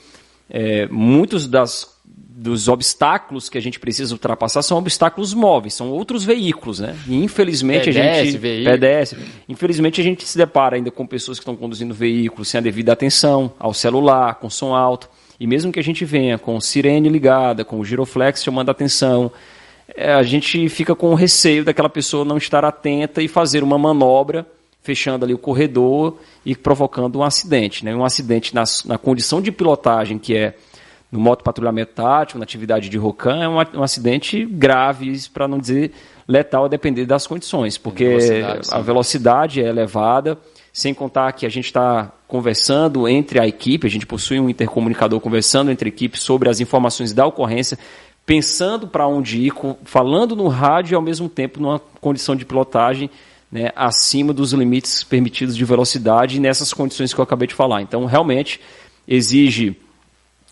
é, muitos das, dos obstáculos que a gente precisa ultrapassar são obstáculos móveis, são outros veículos, né? E infelizmente PDS, a gente veículo. PDS, infelizmente a gente se depara ainda com pessoas que estão conduzindo veículos sem a devida atenção ao celular, com som alto, e mesmo que a gente venha com sirene ligada, com o giroflex chamando a atenção, é, a gente fica com o receio daquela pessoa não estar atenta e fazer uma manobra fechando ali o corredor e provocando um acidente. Né? Um acidente na, na condição de pilotagem, que é no moto patrulhamento tático, na atividade de ROCAM, é um, um acidente grave, para não dizer letal, a depender das condições, porque velocidade, a velocidade é elevada, sem contar que a gente está conversando entre a equipe, a gente possui um intercomunicador conversando entre a equipe sobre as informações da ocorrência, pensando para onde ir, falando no rádio e ao mesmo tempo numa condição de pilotagem né, acima dos limites permitidos de velocidade nessas condições que eu acabei de falar. Então, realmente, exige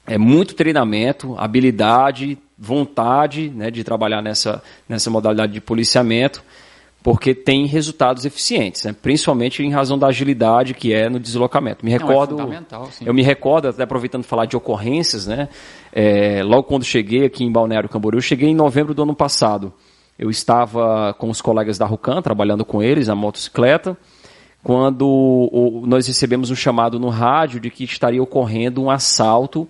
é, muito treinamento, habilidade, vontade né, de trabalhar nessa, nessa modalidade de policiamento, porque tem resultados eficientes, né, principalmente em razão da agilidade que é no deslocamento. Me recordo, Não, é eu me recordo, até aproveitando falar de ocorrências, né, é, logo quando cheguei aqui em Balneário Camboriú, cheguei em novembro do ano passado. Eu estava com os colegas da Rucan, trabalhando com eles na motocicleta, quando nós recebemos um chamado no rádio de que estaria ocorrendo um assalto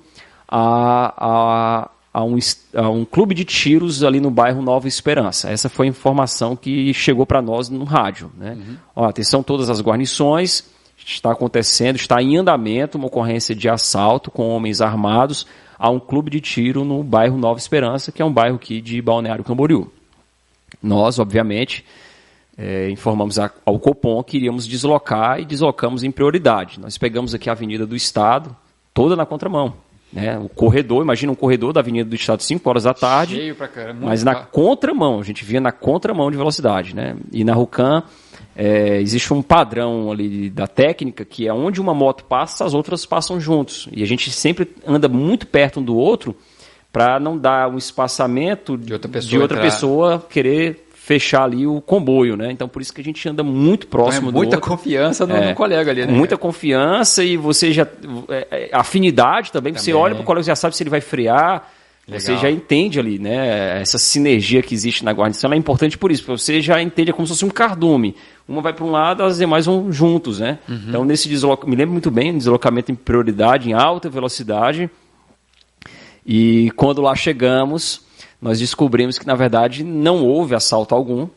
a, a, a, um, a um clube de tiros ali no bairro Nova Esperança. Essa foi a informação que chegou para nós no rádio. Né? Uhum. Ó, atenção, todas as guarnições, está acontecendo, está em andamento uma ocorrência de assalto com homens armados a um clube de tiro no bairro Nova Esperança, que é um bairro aqui de Balneário Camboriú. Nós, obviamente, é, informamos ao Copom que iríamos deslocar e deslocamos em prioridade. Nós pegamos aqui a Avenida do Estado, toda na contramão. Né? O corredor, imagina um corredor da Avenida do Estado 5 horas da tarde, Cheio pra caramba, mas na contramão, a gente via na contramão de velocidade. Né? E na Rucan é, existe um padrão ali da técnica que é onde uma moto passa, as outras passam juntos. E a gente sempre anda muito perto um do outro para não dar um espaçamento de outra pessoa, de outra pessoa querer fechar ali o comboio, né? Então por isso que a gente anda muito próximo então é muita do confiança no, é, no, colega ali, né? Muita confiança e você já é, é afinidade também, também. você olha para o colega já sabe se ele vai frear, Legal. você já entende ali, né? Essa sinergia que existe na guarnição é importante por isso, porque você já entende é como se fosse um cardume. Uma vai para um lado, as demais vão juntos, né? Uhum. Então nesse deslocamento, me lembro muito bem, deslocamento em prioridade, em alta velocidade e quando lá chegamos, nós descobrimos que na verdade não houve assalto algum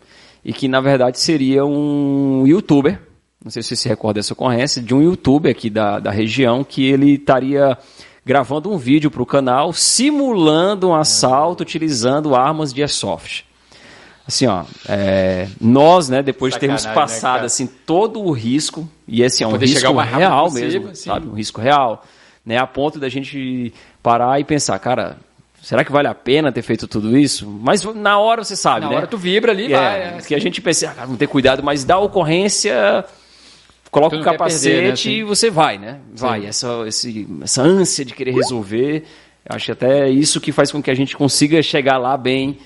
e que na verdade seria um youtuber, não sei se você se recorda dessa ocorrência, de um youtuber aqui da, da região que ele estaria gravando um vídeo para o canal simulando um assalto utilizando armas de airsoft. assim, ó, é, nós, né, depois de termos né, passado cara? assim todo o risco e esse é um poder chegar risco real possível, mesmo, sim. sabe, um risco real, né, a ponto da gente parar e pensar, cara, será que vale a pena ter feito tudo isso? Mas na hora você sabe, Na né? hora tu vibra ali, É, vai. é, que a gente pensa, ah, cara, vamos ter cuidado, mas da ocorrência, coloca o capacete perder, né, assim? e você vai, né? Vai. Essa, esse, essa ânsia de querer resolver, acho que até isso que faz com que a gente consiga chegar lá bem,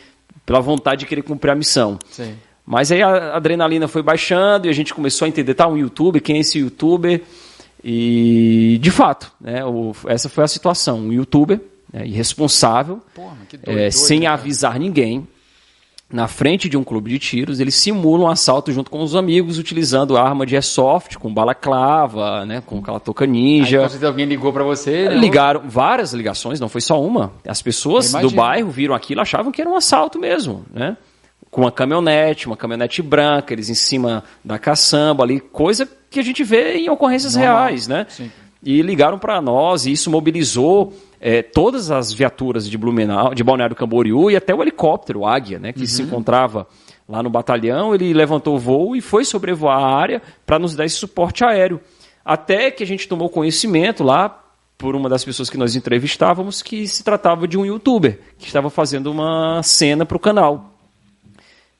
pela vontade de querer cumprir a missão. Sim. Mas aí a adrenalina foi baixando e a gente começou a entender, tá, um youtuber, quem é esse youtuber? E, de fato, né, o- essa foi a situação. Um youtuber né, irresponsável, Porra, é, doido, doido, sem avisar ninguém, na frente de um clube de tiros, ele simula um assalto junto com os amigos, utilizando arma de airsoft, com balaclava, né, com aquela touca Aí, ninja. com certeza alguém ligou pra você. né? Ligaram várias ligações, não foi só uma. As pessoas do bairro viram aquilo, achavam que era um assalto mesmo, né? Com uma caminhonete, uma caminhonete branca, eles em cima da caçamba ali, coisa que a gente vê em ocorrências Normal. reais, né? Sim. E ligaram para nós e isso mobilizou eh, todas as viaturas de Blumenau, de Balneário Camboriú e até o helicóptero o Águia, né, que Uhum. se encontrava lá no batalhão, ele levantou o voo e foi sobrevoar a área para nos dar esse suporte aéreo. Até que a gente tomou conhecimento lá por uma das pessoas que nós entrevistávamos que se tratava de um youtuber que estava fazendo uma cena para o canal.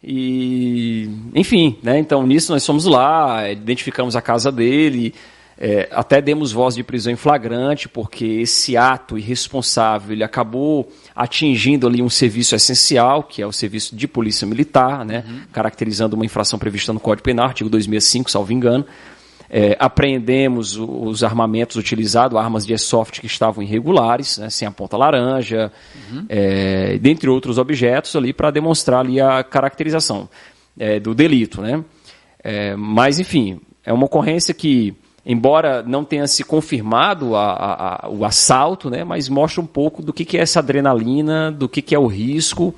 E, enfim, né? Então nisso nós fomos lá, identificamos a casa dele, é, até demos voz de prisão em flagrante, porque esse ato irresponsável ele acabou atingindo ali um serviço essencial, que é o serviço de polícia militar, né? Caracterizando uma infração prevista no Código Penal, artigo 2005, salvo engano. É, apreendemos os armamentos utilizados, armas de airsoft que estavam irregulares, né, sem a ponta laranja, é, dentre outros objetos ali para demonstrar ali a caracterização é, do delito, né? É, mas enfim, é uma ocorrência que, embora não tenha se confirmado a- a- a- o assalto, né, mas mostra um pouco do que, que é essa adrenalina, do que, que é o risco,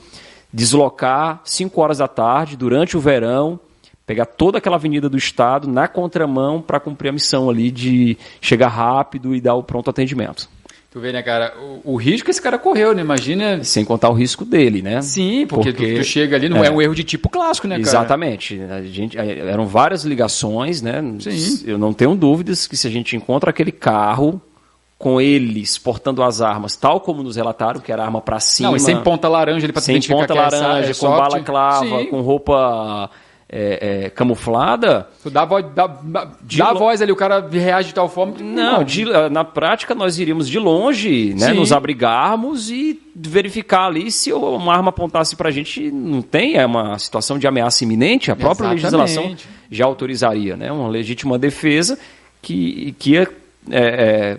deslocar 5 horas da tarde durante o verão pegar toda aquela avenida do estado na contramão para cumprir a missão ali de chegar rápido e dar o pronto atendimento. Tu vê, né, cara, o, o risco que esse cara correu, né? Imagina. Sem contar o risco dele, né? Sim, porque, tu- Tu, chega ali, não é. um erro de tipo clássico, né, cara? Exatamente. A gente, eh, eram várias ligações, né? Sim. Eu não tenho dúvidas que se a gente encontra aquele carro com eles portando as armas, tal como nos relataram, que era arma para cima. Não, e sem ponta laranja tu sem identificar ponta é laranja, é com soft. balaclava, Sim. com roupa é, é, camuflada. Tu dá, a voz, dá, De dá lo- voz ali, o cara reage de tal forma. que- Não, de- na prática nós iríamos de longe, né, nos abrigarmos e verificar ali se uma arma apontasse para a gente. Não tem, é uma situação de ameaça iminente, a própria Exatamente. legislação já autorizaria, né, uma legítima defesa que, que ia, é,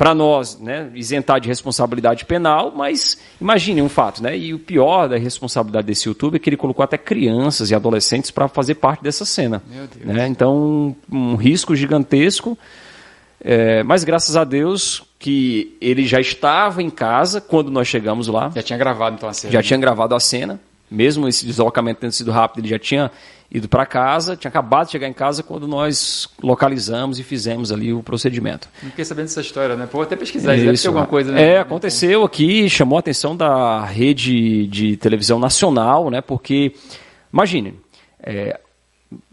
para nós, né, isentar de responsabilidade penal, mas imagine um fato, né, e o pior da responsabilidade desse YouTube é que ele colocou até crianças e adolescentes para fazer parte dessa cena. Meu Deus. Né? Então, um risco gigantesco. É, mas graças a Deus que ele já estava em casa quando nós chegamos lá, Já tinha gravado então a cena. já tinha gravado a cena, mesmo esse deslocamento tendo sido rápido, ele já tinha ido para casa, tinha acabado de chegar em casa quando nós localizamos e fizemos ali o procedimento. Não fiquei sabendo dessa história, né? Pô, vou até pesquisar. Isso, deve ter alguma coisa, né? É, aconteceu aqui, chamou a atenção da rede de televisão nacional, né? Porque, imagine, é,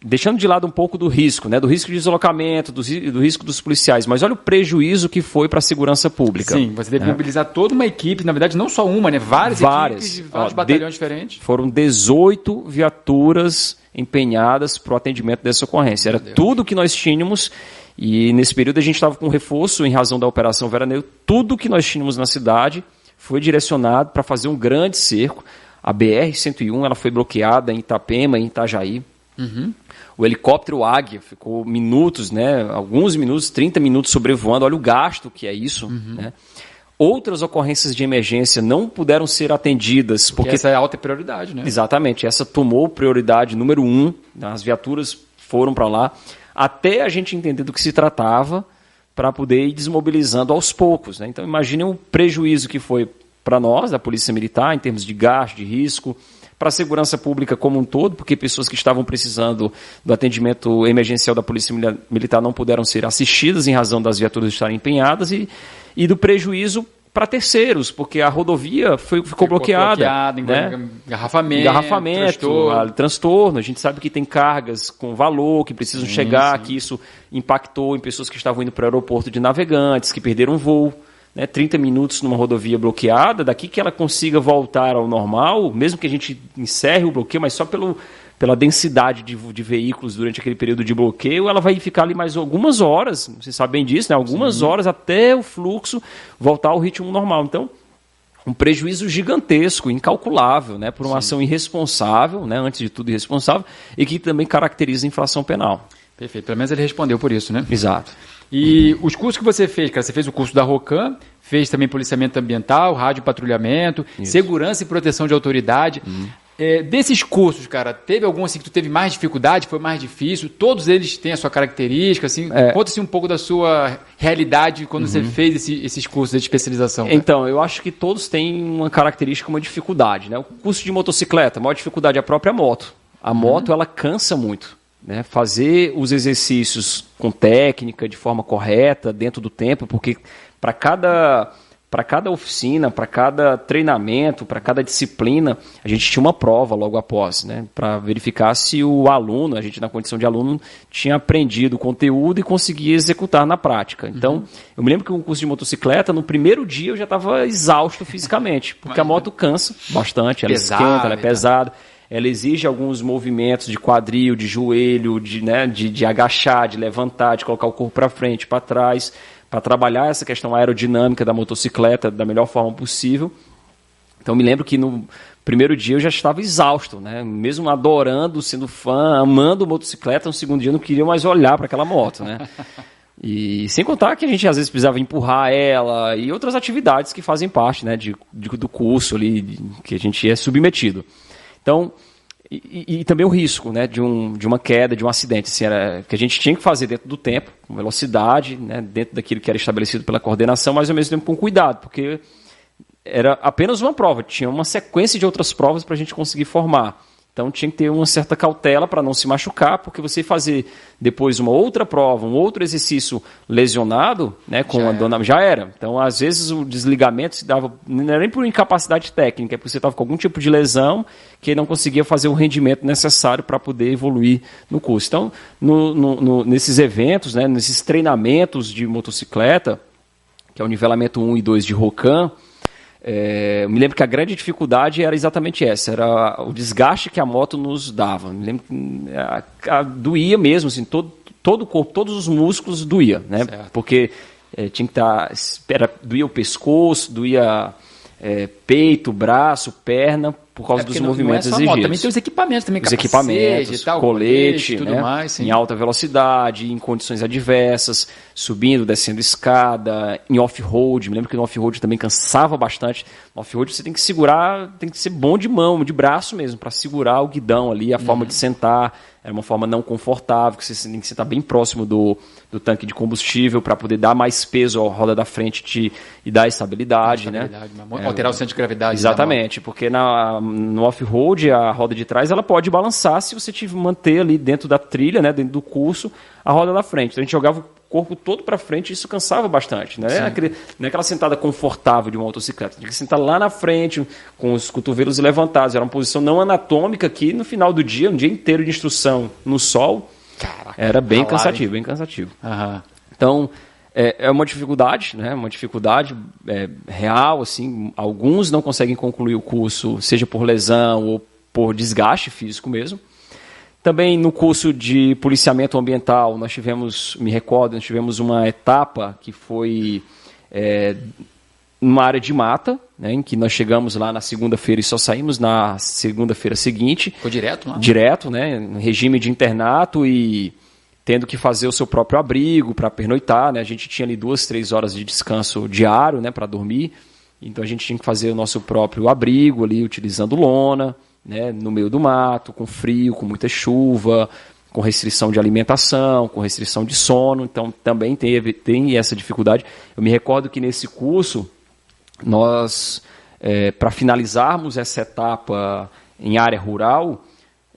deixando de lado um pouco do risco, né? Do risco de deslocamento, do, do risco dos policiais, mas olha o prejuízo que foi para a segurança pública. Sim, você deve mobilizar toda uma equipe, na verdade, não só uma, né? Várias, Várias. equipes de vários Ó, batalhões de- diferentes. Foram 18 viaturas empenhadas para o atendimento dessa ocorrência. Era tudo que nós tínhamos e nesse período a gente estava com reforço em razão da Operação Veraneio. Tudo que nós tínhamos na cidade foi direcionado para fazer um grande cerco. A BR-101 ela foi bloqueada em Itapema, em Itajaí. O helicóptero Águia ficou minutos, né, alguns minutos, 30 minutos sobrevoando. Olha o gasto que é isso. Né? Outras ocorrências de emergência não puderam ser atendidas Porque porque essa é a alta prioridade, né? Exatamente, essa tomou prioridade número um, as viaturas foram para lá, até a gente entender do que se tratava, para poder ir desmobilizando aos poucos. Né? Então imagine o prejuízo que foi para nós, da Polícia Militar, em termos de gasto, de risco, para a segurança pública como um todo, porque pessoas que estavam precisando do atendimento emergencial da Polícia Mili- Militar não puderam ser assistidas em razão das viaturas estarem empenhadas, e, e do prejuízo para terceiros, porque a rodovia foi, ficou, ficou bloqueada. bloqueada né? engarrafamento, engarrafamento transtorno. transtorno. A gente sabe que tem cargas com valor que precisam sim, chegar, sim. que isso impactou em pessoas que estavam indo para o aeroporto de navegantes, que perderam voo. Né, 30 minutos numa rodovia bloqueada, daqui que ela consiga voltar ao normal, mesmo que a gente encerre o bloqueio, mas só pelo, pela densidade de, de, veículos durante aquele período de bloqueio, ela vai ficar ali mais algumas horas, vocês sabem disso, né? algumas Sim. horas até o fluxo voltar ao ritmo normal. Então, um prejuízo gigantesco, incalculável, né? por uma Sim. ação irresponsável, né? antes de tudo irresponsável, e que também caracteriza a inflação penal. Perfeito, pelo menos ele respondeu por isso, né? Exato. E os cursos que você fez, cara, você fez o curso da ROCAM, fez também policiamento ambiental, rádio patrulhamento, isso. segurança e proteção de autoridade. Uhum. É, desses cursos, cara, teve algum assim que tu teve mais dificuldade, foi mais difícil? Todos eles têm a sua característica, assim. É. Conta-se um pouco da sua realidade quando uhum. você fez esse, esses cursos de especialização. Cara. Então, eu acho que todos têm uma característica, uma dificuldade, né? O curso de motocicleta, a maior dificuldade é a própria moto. A uhum. moto, ela cansa muito. Né? Fazer os exercícios com técnica, de forma correta, dentro do tempo, porque para cada para cada oficina, para cada treinamento, para cada disciplina, a gente tinha uma prova logo após, né? Para verificar se o aluno, a gente na condição de aluno, tinha aprendido o conteúdo e conseguia executar na prática. Então, uhum. eu me lembro que o curso de motocicleta, no primeiro dia eu já estava exausto fisicamente, porque a moto cansa bastante, ela pesado, esquenta, ela é pesada. Ela exige alguns movimentos de quadril, de joelho, de, né, de, de agachar, de levantar, de colocar o corpo para frente, para trás para trabalhar essa questão aerodinâmica da motocicleta da melhor forma possível. Então me lembro que no primeiro dia eu já estava exausto, né? Mesmo adorando, sendo fã, amando motocicleta, no segundo dia eu não queria mais olhar para aquela moto, né? E sem contar que a gente às vezes precisava empurrar ela e outras atividades que fazem parte, né, de, de do curso ali que a gente é submetido. Então, e, e, também o risco né, de, um, de uma queda, de um acidente, assim, era, que a gente tinha que fazer dentro do tempo, com velocidade, né, dentro daquilo que era estabelecido pela coordenação, mas ao mesmo tempo com cuidado, porque era apenas uma prova, tinha uma sequência de outras provas para a gente conseguir formar. Então tinha que ter uma certa cautela para não se machucar, porque você fazer depois uma outra prova, um outro exercício lesionado, né, com já a dona já era. Então às vezes o desligamento se dava não era nem por incapacidade técnica, é porque você estava com algum tipo de lesão que não conseguia fazer o rendimento necessário para poder evoluir no curso. Então no, no, no, nesses eventos, né, nesses treinamentos de motocicleta, que é o nivelamento 1 e 2 de Rocan, é, eu me lembro que a grande dificuldade era exatamente essa, era o desgaste que a moto nos dava. Me lembro que a, a, doía mesmo, assim, todo, todo o corpo, todos os músculos doía, né? Certo. Porque é, tinha que estar, tá, doía o pescoço, doía é, peito, braço, perna, por causa é dos não, movimentos não é exigidos. Moto, também tem os equipamentos também, os equipamentos, tal, colete, colete né? mais, em alta velocidade, em condições adversas, subindo, descendo escada, em off-road. Me lembro que no off-road também cansava bastante. No off-road você tem que segurar, tem que ser bom de mão, de braço mesmo, para segurar o guidão ali, a uhum. forma de sentar era uma forma não confortável, que você tem que estar bem próximo do, do tanque de combustível para poder dar mais peso à roda da frente te, e dar estabilidade, né? estabilidade né? Alterar é, o centro de gravidade. Exatamente, porque na, no off-road a roda de trás ela pode balançar se você te manter ali dentro da trilha, né, dentro do curso, a roda da frente. Então a gente jogava corpo todo para frente, isso cansava bastante. Né? Aquele, não é aquela sentada confortável de uma motocicleta. Tinha que sentar lá na frente, com os cotovelos levantados. Era uma posição não anatômica que no final do dia, um dia inteiro de instrução no sol, Caraca, era bem cansativo, bem cansativo. Uhum. Então, é, é, uma dificuldade, né? uma dificuldade é, real. assim Alguns não conseguem concluir o curso, seja por lesão ou por desgaste físico mesmo. Também no curso de policiamento ambiental, nós tivemos, me recordo, nós tivemos uma etapa que foi é, numa área de mata, né, em que nós chegamos lá na segunda-feira e só saímos na segunda-feira seguinte. Foi direto lá? Direto, né? Regime de internato e tendo que fazer o seu próprio abrigo para pernoitar, né? A gente tinha ali duas, três horas de descanso diário, né, para dormir. Então a gente tinha que fazer o nosso próprio abrigo ali, utilizando lona né, no meio do mato, com frio, com muita chuva, com restrição de alimentação, com restrição de sono, então também teve, tem essa dificuldade. Eu me recordo que nesse curso, nós, é, para finalizarmos essa etapa em área rural,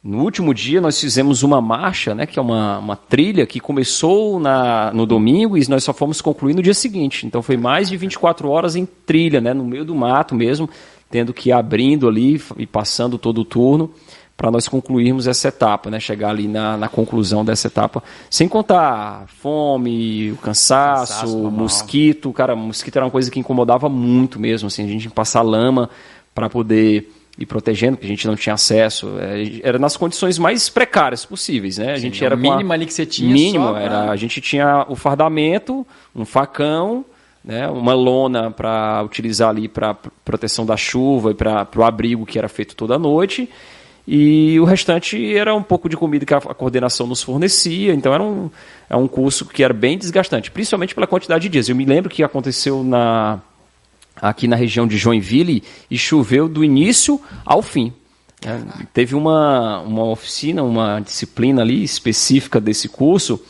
No último dia nós fizemos uma marcha, né, que é uma, uma trilha que começou na, no domingo e nós só fomos concluir no dia seguinte. Então foi mais de 24 horas em trilha, né, no meio do mato mesmo, tendo que ir abrindo ali e passando todo o turno para nós concluirmos essa etapa, né, chegar ali na, na conclusão dessa etapa, sem contar fome, o cansaço, cansaço o mosquito, cara, mosquito era uma coisa que incomodava muito mesmo, assim, a gente passar lama para poder e protegendo, porque a gente não tinha acesso. É, era nas condições mais precárias possíveis, né? A Sim, gente era o mínimo ali que você tinha. Mínimo, pra... era. A gente tinha o fardamento, um facão, né? Uma lona para utilizar ali para proteção da chuva e para o abrigo que era feito toda noite. E o restante era um pouco de comida que a coordenação nos fornecia, então era um, é um curso que era bem desgastante, principalmente pela quantidade de dias. Eu me lembro que aconteceu na, aqui na região de Joinville e choveu do início ao fim. É, teve uma, uma oficina, uma disciplina ali específica desse curso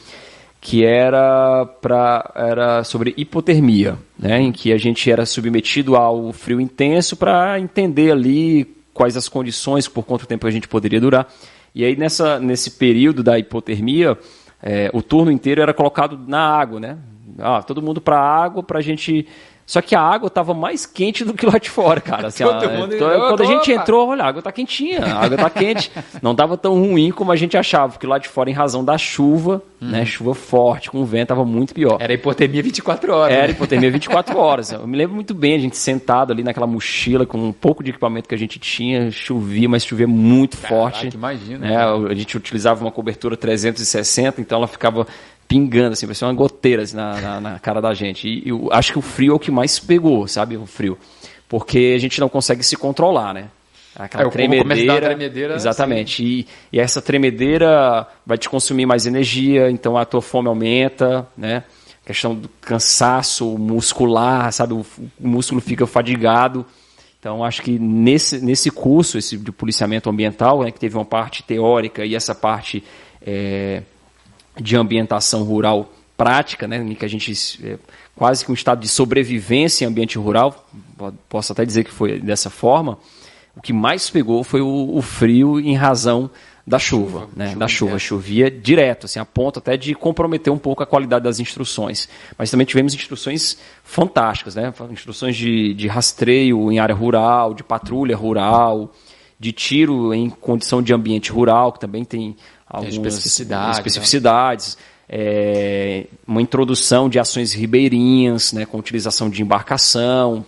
que era, pra, era sobre hipotermia, né, em que a gente era submetido ao frio intenso para entender ali quais as condições, por quanto tempo a gente poderia durar. E aí nessa, nesse período da hipotermia, é, o turno inteiro era colocado na água, né? Ah, todo mundo para a água para a gente só que a água estava mais quente do que lá de fora, cara. Assim, a, então, quando a gente entrou, olha, a água está quentinha, a água está quente. Não estava tão ruim como a gente achava, porque lá de fora, em razão da chuva, hum. né, chuva forte, com vento, estava muito pior. Era hipotermia 24 horas. Era né? hipotermia 24 horas. Eu me lembro muito bem, a gente sentado ali naquela mochila com um pouco de equipamento que a gente tinha, chovia, mas chovia muito Caraca, forte. Imagina. Né? A gente utilizava uma cobertura 360, então ela ficava pingando, assim, parecia uma goteira assim, na, na, na, cara da gente. E eu acho que o frio é o que mais pegou, sabe? O frio. Porque a gente não consegue se controlar, né? Aquela é, tremedeira. tremedeira. Exatamente. E, e, essa tremedeira vai te consumir mais energia, então a tua fome aumenta, né? A questão do cansaço muscular, sabe? O, o músculo fica fadigado. Então, acho que nesse, nesse curso esse de policiamento ambiental, né, que teve uma parte teórica e essa parte é, de ambientação rural prática, né, em que a gente é, quase que um estado de sobrevivência em ambiente rural, posso até dizer que foi dessa forma. O que mais pegou foi o, o frio em razão da chuva, chuva né? Chuva da chuva. Chovia direto, assim, a ponto até de comprometer um pouco a qualidade das instruções. Mas também tivemos instruções fantásticas, né? Instruções de, de rastreio em área rural, de patrulha rural, de tiro em condição de ambiente rural, que também tem algumas especificidades, especificidades é, uma introdução de ações ribeirinhas, né, com utilização de embarcação,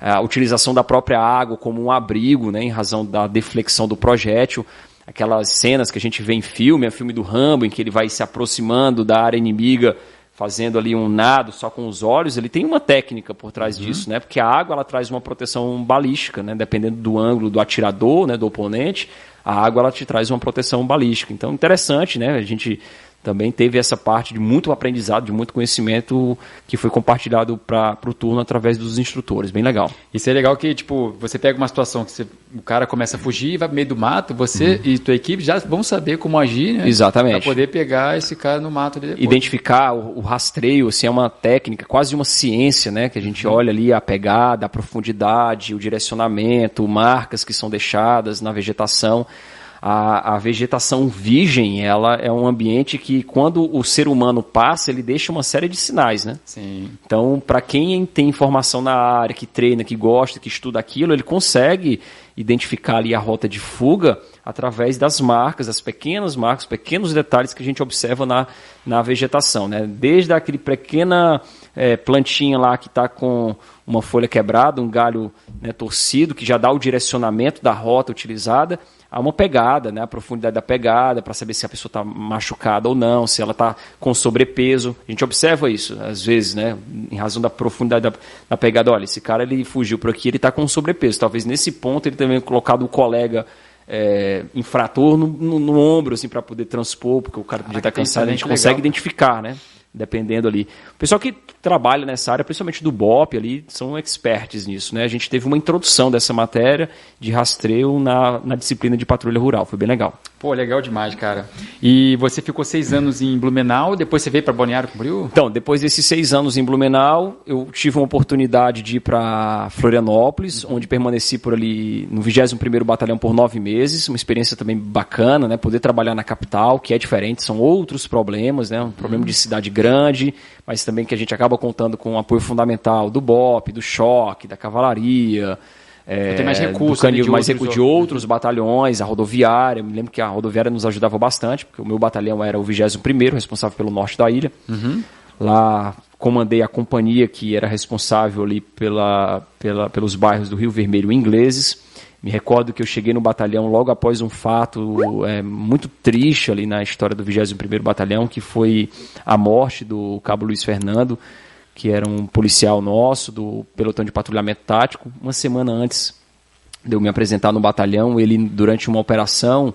a utilização da própria água como um abrigo, né, em razão da deflexão do projétil, aquelas cenas que a gente vê em filme, é filme do Rambo, em que ele vai se aproximando da área inimiga, fazendo ali um nado só com os olhos, ele tem uma técnica por trás uhum. disso, né? Porque a água ela traz uma proteção balística, né? Dependendo do ângulo do atirador, né? Do oponente, a água ela te traz uma proteção balística. Então, interessante, né? A gente também teve essa parte de muito aprendizado, de muito conhecimento que foi compartilhado para o turno através dos instrutores. Bem legal. Isso é legal que, tipo, você pega uma situação que você, o cara começa a fugir, vai pro meio do mato, você uhum. e tua equipe já vão saber como agir, né? Exatamente. Para poder pegar esse cara no mato depois. Identificar o, o, rastreio, assim, é uma técnica, quase uma ciência, né? Que a gente uhum. olha ali a pegada, a profundidade, o direcionamento, marcas que são deixadas na vegetação a, a vegetação virgem, ela é um ambiente que quando o ser humano passa, ele deixa uma série de sinais, né? Sim. Então, para quem tem informação na área, que treina, que gosta, que estuda aquilo, ele consegue identificar ali a rota de fuga através das marcas, das pequenas marcas, pequenos detalhes que a gente observa na, na vegetação, né? Desde aquele pequena é, plantinha lá que está com uma folha quebrada, um galho né, torcido, que já dá o direcionamento da rota utilizada, há uma pegada, né, a profundidade da pegada, para saber se a pessoa está machucada ou não, se ela está com sobrepeso. A gente observa isso, às vezes, né, em razão da profundidade da, da pegada. Olha, esse cara ele fugiu por aqui, ele está com sobrepeso. Talvez nesse ponto ele tenha colocado o colega é, infrator no, no, no, ombro, assim, para poder transpor, porque o cara podia estar tá cansado, a gente consegue legal. identificar, né? Dependendo ali. O pessoal que trabalha nessa área, principalmente do BOP ali, são experts nisso, né? A gente teve uma introdução dessa matéria de rastreio na, na disciplina de patrulha rural, foi bem legal. Pô, legal demais, cara. E você ficou seis anos em Blumenau, depois você veio para Balneário Camboriú? Então, depois desses seis anos em Blumenau, eu tive uma oportunidade de ir para Florianópolis, uhum. onde permaneci por ali no 21º Batalhão por nove meses, uma experiência também bacana, né? Poder trabalhar na capital, que é diferente, são outros problemas, né? Um problema de cidade grande, mas também que a gente acaba contando com o apoio fundamental do BOP, do choque, da cavalaria, é, tem mais recursos, canil, de mais recursos de outros batalhões, a rodoviária. Eu me lembro que a rodoviária nos ajudava bastante, porque o meu batalhão era o 21 responsável pelo norte da ilha. Uhum. Lá comandei a companhia que era responsável ali pela, pela, pelos bairros do Rio Vermelho ingleses. Me recordo que eu cheguei no batalhão logo após um fato é, muito triste ali na história do 21º Batalhão, que foi a morte do cabo Luiz Fernando, que era um policial nosso do pelotão de patrulhamento tático. Uma semana antes de eu me apresentar no batalhão, ele, durante uma operação,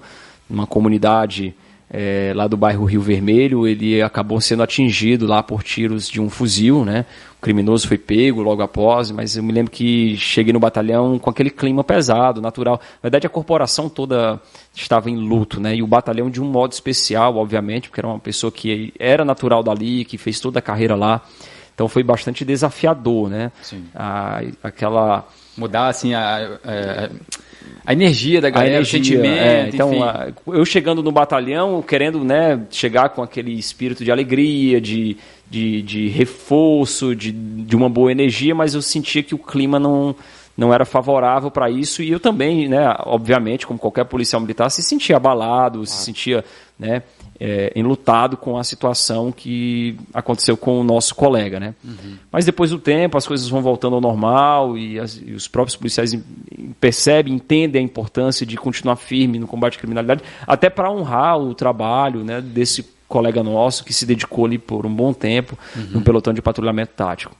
numa comunidade é, lá do bairro Rio Vermelho, ele acabou sendo atingido lá por tiros de um fuzil, né? O criminoso foi pego logo após, mas eu me lembro que cheguei no batalhão com aquele clima pesado, natural. Na verdade, a corporação toda estava em luto, né? E o batalhão de um modo especial, obviamente, porque era uma pessoa que era natural dali, que fez toda a carreira lá. Então foi bastante desafiador, né? Sim. A, aquela mudar assim a, a, a energia da galera, energia, o sentimento. É, então, a, eu chegando no batalhão, querendo né, chegar com aquele espírito de alegria, de, de, de reforço, de, de uma boa energia, mas eu sentia que o clima não não era favorável para isso e eu também, né, obviamente, como qualquer policial militar, se sentia abalado, ah. se sentia, né, é, enlutado com a situação que aconteceu com o nosso colega, né? Uhum. Mas depois do tempo as coisas vão voltando ao normal e, as, e, os próprios policiais percebem, entendem a importância de continuar firme no combate à criminalidade, até para honrar o trabalho, né, desse colega nosso que se dedicou ali por um bom tempo uhum. no pelotão de patrulhamento tático.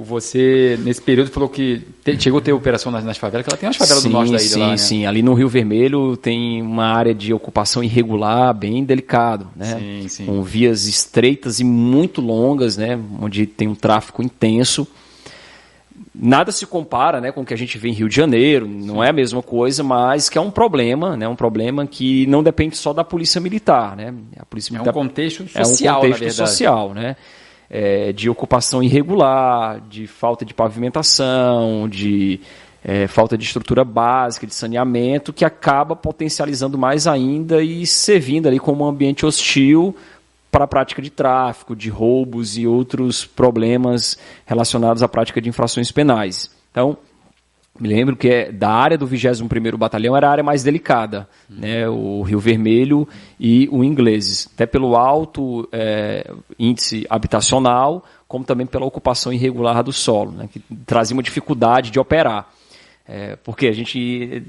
Você, nesse período, falou que te, chegou a ter operação nas, nas, favelas, que ela tem umas favelas sim, do norte da ilha sim, lá, né? Sim, ali no Rio Vermelho tem uma área de ocupação irregular bem delicado, né? Sim, sim. Com vias estreitas e muito longas, né? Onde tem um tráfego intenso. Nada se compara né, com o que a gente vê em Rio de Janeiro, não é a mesma coisa, mas que é um problema, né, um problema que não depende só da polícia militar. Né? A polícia militar é um contexto social, é um contexto social, né? É, de ocupação irregular, de falta de pavimentação, de é, falta de estrutura básica, de saneamento, que acaba potencializando mais ainda e servindo ali como um ambiente hostil para a prática de tráfico, de roubos e outros problemas relacionados à prática de infrações penais. Então, me lembro que é, da área do 21º Batalhão era a área mais delicada, né, o Rio Vermelho e o Ingleses, até pelo alto é, índice habitacional, como também pela ocupação irregular do solo, né, que trazia uma dificuldade de operar. É, porque a gente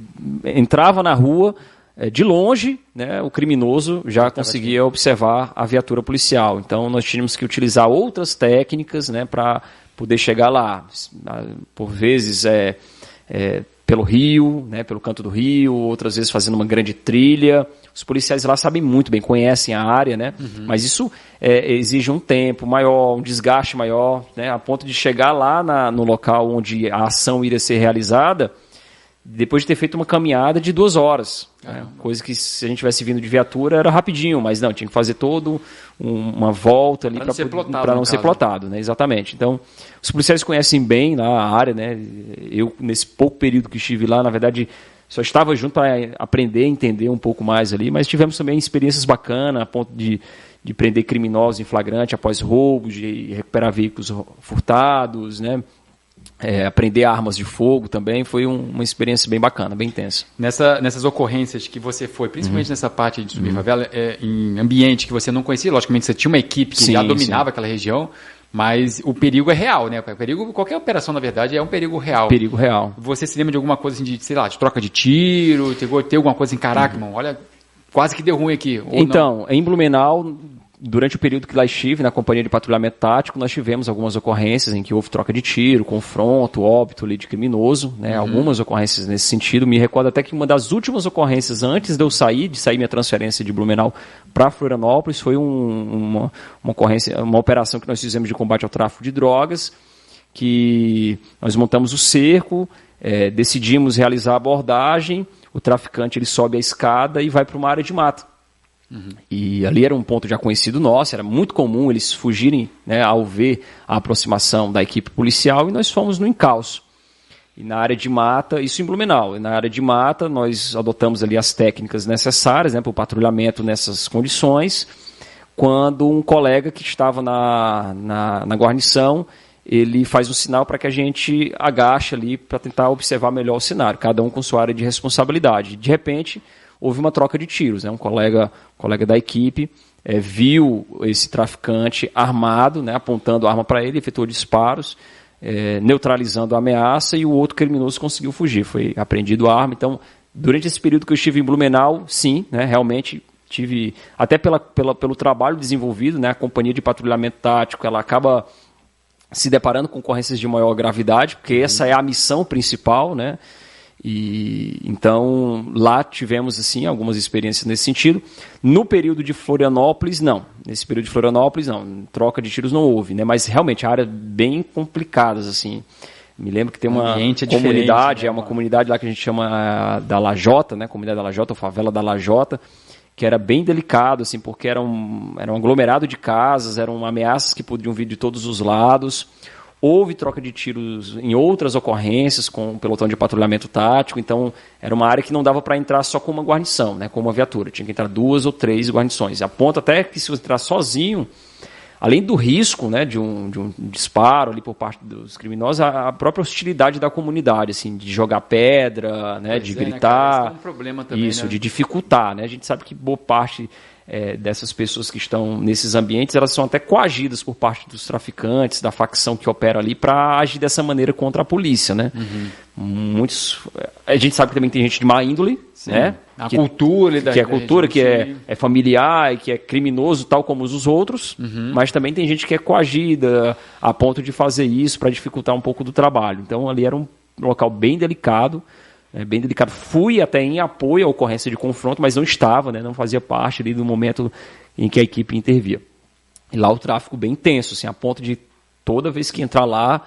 entrava na rua, é, de longe, né, o criminoso já conseguia observar a viatura policial. Então nós tínhamos que utilizar outras técnicas né, para poder chegar lá. Por vezes, é, é, pelo rio, né, pelo canto do rio, outras vezes fazendo uma grande trilha. Os policiais lá sabem muito bem, conhecem a área, né? Uhum. Mas isso é, exige um tempo maior, um desgaste maior, né? A ponto de chegar lá na, no local onde a ação iria ser realizada depois de ter feito uma caminhada de duas horas. Né? Coisa que se a gente tivesse vindo de viatura era rapidinho, mas não, tinha que fazer todo um, uma volta ali para não, ser plotado, não ser plotado, né? Exatamente. Então, os policiais conhecem bem lá a área, né? Eu, nesse pouco período que estive lá, na verdade, só estava junto para aprender, entender um pouco mais ali, mas tivemos também experiências bacanas, a ponto de, de prender criminosos em flagrante após roubos, de recuperar veículos furtados, né? É, aprender armas de fogo também foi um, uma experiência bem bacana, bem intensa. Nessa, nessas ocorrências que você foi, principalmente uhum. nessa parte de subir uhum. favela, é, em ambiente que você não conhecia, logicamente você tinha uma equipe que sim, já dominava sim. aquela região, mas o perigo é real, né? O perigo, qualquer operação, na verdade, é um perigo real. Perigo real. Você se lembra de alguma coisa assim, de, sei lá, de troca de tiro, ter, ter alguma coisa em caraca, uhum. irmão, olha, quase que deu ruim aqui. então, não? em Blumenau, durante o período que lá estive na companhia de patrulhamento tático, nós tivemos algumas ocorrências em que houve troca de tiro, confronto, óbito de criminoso, né? Uhum. Algumas ocorrências nesse sentido. Me recordo até que uma das últimas ocorrências antes de eu sair, de sair minha transferência de Blumenau para Florianópolis, foi um, uma, uma ocorrência, uma operação que nós fizemos de combate ao tráfico de drogas, que nós montamos o cerco, é, decidimos realizar a abordagem, o traficante ele sobe a escada e vai para uma área de mata. Uhum. E ali era um ponto já conhecido nosso, era muito comum eles fugirem né, ao ver a aproximação da equipe policial e nós fomos no encalço. E na área de mata, isso em Blumenau, e na área de mata nós adotamos ali as técnicas necessárias né, para o patrulhamento nessas condições, quando um colega que estava na, na, na guarnição, ele faz um sinal para que a gente agache ali para tentar observar melhor o cenário, cada um com sua área de responsabilidade. De repente, houve uma troca de tiros. Né? Um colega, colega da equipe é, viu esse traficante armado, né, apontando arma para ele, efetuou disparos, é, neutralizando a ameaça e o outro criminoso conseguiu fugir. Foi apreendido a arma. Então, durante esse período que eu estive em Blumenau, sim, né, realmente tive, até pela, pela, pelo trabalho desenvolvido, né, a companhia de patrulhamento tático, ela acaba se deparando com ocorrências de maior gravidade, porque uhum. essa é a missão principal, né? E então lá tivemos assim algumas experiências nesse sentido. No período de Florianópolis, não. Nesse período de Florianópolis, não. Troca de tiros não houve, né? Mas realmente áreas bem complicadas assim. Me lembro que tem uma é comunidade, né, é uma comunidade lá que a gente chama da Lajota, né? Comunidade da Lajota, favela da Lajota, que era bem delicado, assim, porque era um, era um aglomerado de casas, eram ameaças que podiam vir de todos os lados. Houve troca de tiros em outras ocorrências com o pelotão de patrulhamento tático, então era uma área que não dava para entrar só com uma guarnição, né, com uma viatura. Tinha que entrar duas ou três guarnições. A ponto até que se você entrar sozinho, além do risco né, de, um, de um disparo ali por parte dos criminosos, a, a própria hostilidade da comunidade, assim, de jogar pedra, né, de é, gritar. Né, é um problema também, isso, né? de dificultar. Né? A gente sabe que boa parte é, dessas pessoas que estão nesses ambientes, elas são até coagidas por parte dos traficantes, da facção que opera ali, para agir dessa maneira contra a polícia, né? Uhum. Muitos, a gente sabe que também tem gente de má índole, Sim. né? A que, cultura da, que é cultura, que é, é familiar, que é criminoso, tal como os outros, uhum. mas também tem gente que é coagida a ponto de fazer isso para dificultar um pouco do trabalho. Então ali era um local bem delicado é bem delicado. Fui até em apoio à ocorrência de confronto, mas não estava, né, não fazia parte ali do momento em que a equipe intervia. E lá o tráfico bem intenso, assim, a ponto de toda vez que entrar lá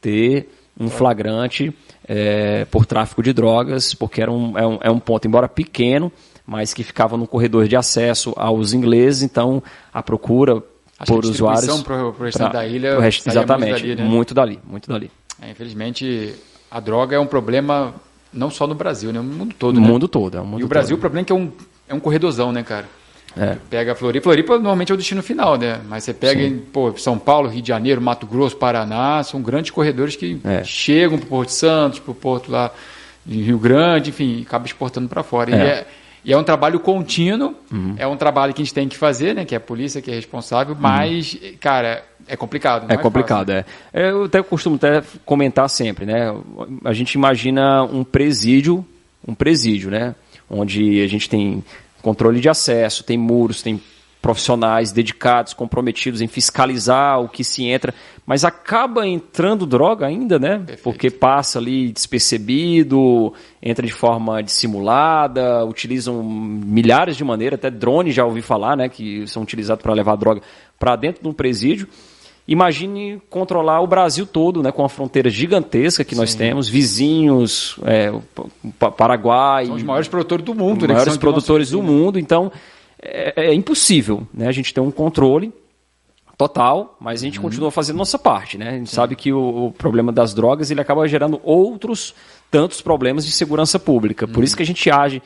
ter um flagrante é, por tráfico de drogas, porque era um, é, um, é um ponto, embora pequeno, mas que ficava no corredor de acesso aos ingleses, então a procura Acho por usuários. Para o restante da ilha. Resto, exatamente, muito dali, né? muito dali. Muito dali. É, infelizmente, a droga é um problema não só no Brasil, né? No mundo todo, No né? mundo todo. É mundo e o Brasil, todo. o problema é que é um, é um corredorzão, né, cara? É. Pega a Floripa. Floripa normalmente é o destino final, né? Mas você pega em pô, São Paulo, Rio de Janeiro, Mato Grosso, Paraná, são grandes corredores que é. chegam para o Porto Santos, para o Porto lá de Rio Grande, enfim, acaba exportando para fora. É. E, é, e, é, um trabalho contínuo, uhum. é um trabalho que a gente tem que fazer, né? Que é a polícia que é responsável, uhum. mas, cara, é complicado. é, é complicado, é. é. Eu até costumo até comentar sempre, né? A gente imagina um presídio um presídio, né? Onde a gente tem controle de acesso, tem muros, tem profissionais dedicados, comprometidos em fiscalizar o que se entra, mas acaba entrando droga ainda, né? Perfeito. Porque passa ali despercebido, entra de forma dissimulada, utilizam milhares de maneiras, até drones já ouvi falar, né? Que são utilizados para levar droga para dentro de um presídio. Imagine controlar o Brasil todo, né, com a fronteira gigantesca que Sim. nós temos, vizinhos, é, Paraguai. São os maiores produtores do mundo, os né? maiores produtores do mundo. Então, é, é, impossível né, a gente ter um controle total, mas a gente uhum. continua fazendo nossa parte. Né? A gente Sim. sabe que o, o, problema das drogas ele acaba gerando outros tantos problemas de segurança pública. Por uhum. isso que a gente age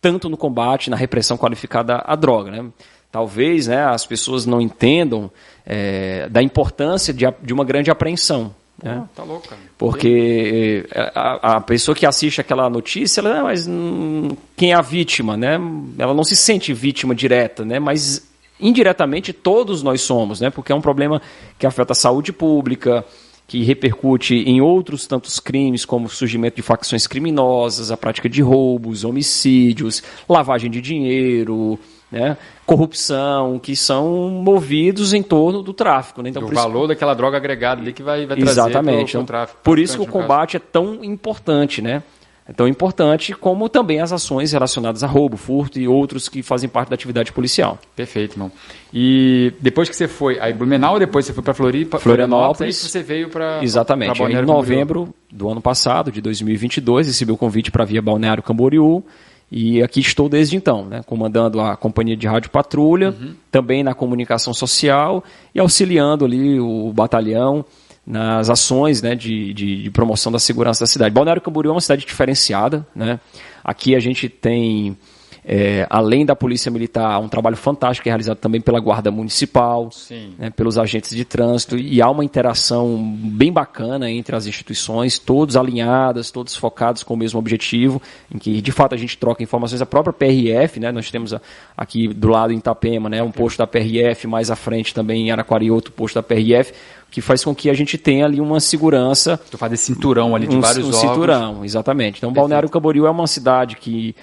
tanto no combate, na repressão qualificada à droga. Né? Talvez né, as pessoas não entendam é, da importância de, de, uma grande apreensão. Né? tá louco, cara. Porque é, a, a, pessoa que assiste aquela notícia, ela, ah, mas hum, quem é a vítima, né? Ela não se sente vítima direta, né? Mas indiretamente todos nós somos, né? Porque é um problema que afeta a saúde pública, que repercute em outros tantos crimes, como o surgimento de facções criminosas, a prática de roubos, homicídios, lavagem de dinheiro, né, corrupção, que são movidos em torno do tráfico. Né? Então, o valor isso... daquela droga agregada ali que vai, vai trazer Exatamente. Pro, pro tráfico. Por isso que o combate caso. é tão importante, né? É tão importante como também as ações relacionadas a roubo, furto e outros que fazem parte da atividade policial. Perfeito, irmão. E depois que você foi a Blumenau, depois você foi para Floripa, Florianópolis, aí você veio para Exatamente. Pra em novembro do ano passado, de 2022, recebi o convite para vir a Balneário Camboriú. E aqui estou desde então, né, comandando a companhia de rádio patrulha, uhum. também na comunicação social e auxiliando ali o batalhão nas ações né, de, de, de, promoção da segurança da cidade. Balneário Camboriú é uma cidade diferenciada. Né? Aqui a gente tem, é, além da Polícia Militar, um trabalho fantástico que é realizado também pela Guarda Municipal, né, pelos agentes de trânsito, e há uma interação bem bacana entre as instituições, todos alinhadas, todos focados com o mesmo objetivo, em que de fato a gente troca informações. A própria PRF, né, nós temos aqui do lado em Itapema né, um posto da PRF, mais à frente também em Araquari outro posto da PRF, que faz com que a gente tenha ali uma segurança. Tu faz esse cinturão ali de um, vários um órgãos. cinturão, exatamente. Então, Perfeito. Balneário Camboriú é uma cidade que,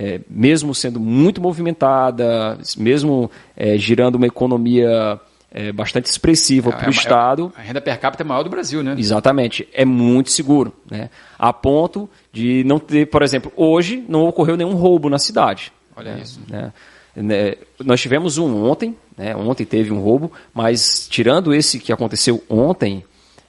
é, mesmo sendo muito movimentada, mesmo é, girando uma economia é, bastante expressiva é, para o é Estado. A renda per capita é maior do Brasil, né? Exatamente. É muito seguro. Né? A ponto de não ter, por exemplo, hoje não ocorreu nenhum roubo na cidade. Olha né? isso. Né? Né, nós tivemos um ontem, né, ontem teve um roubo, mas tirando esse que aconteceu ontem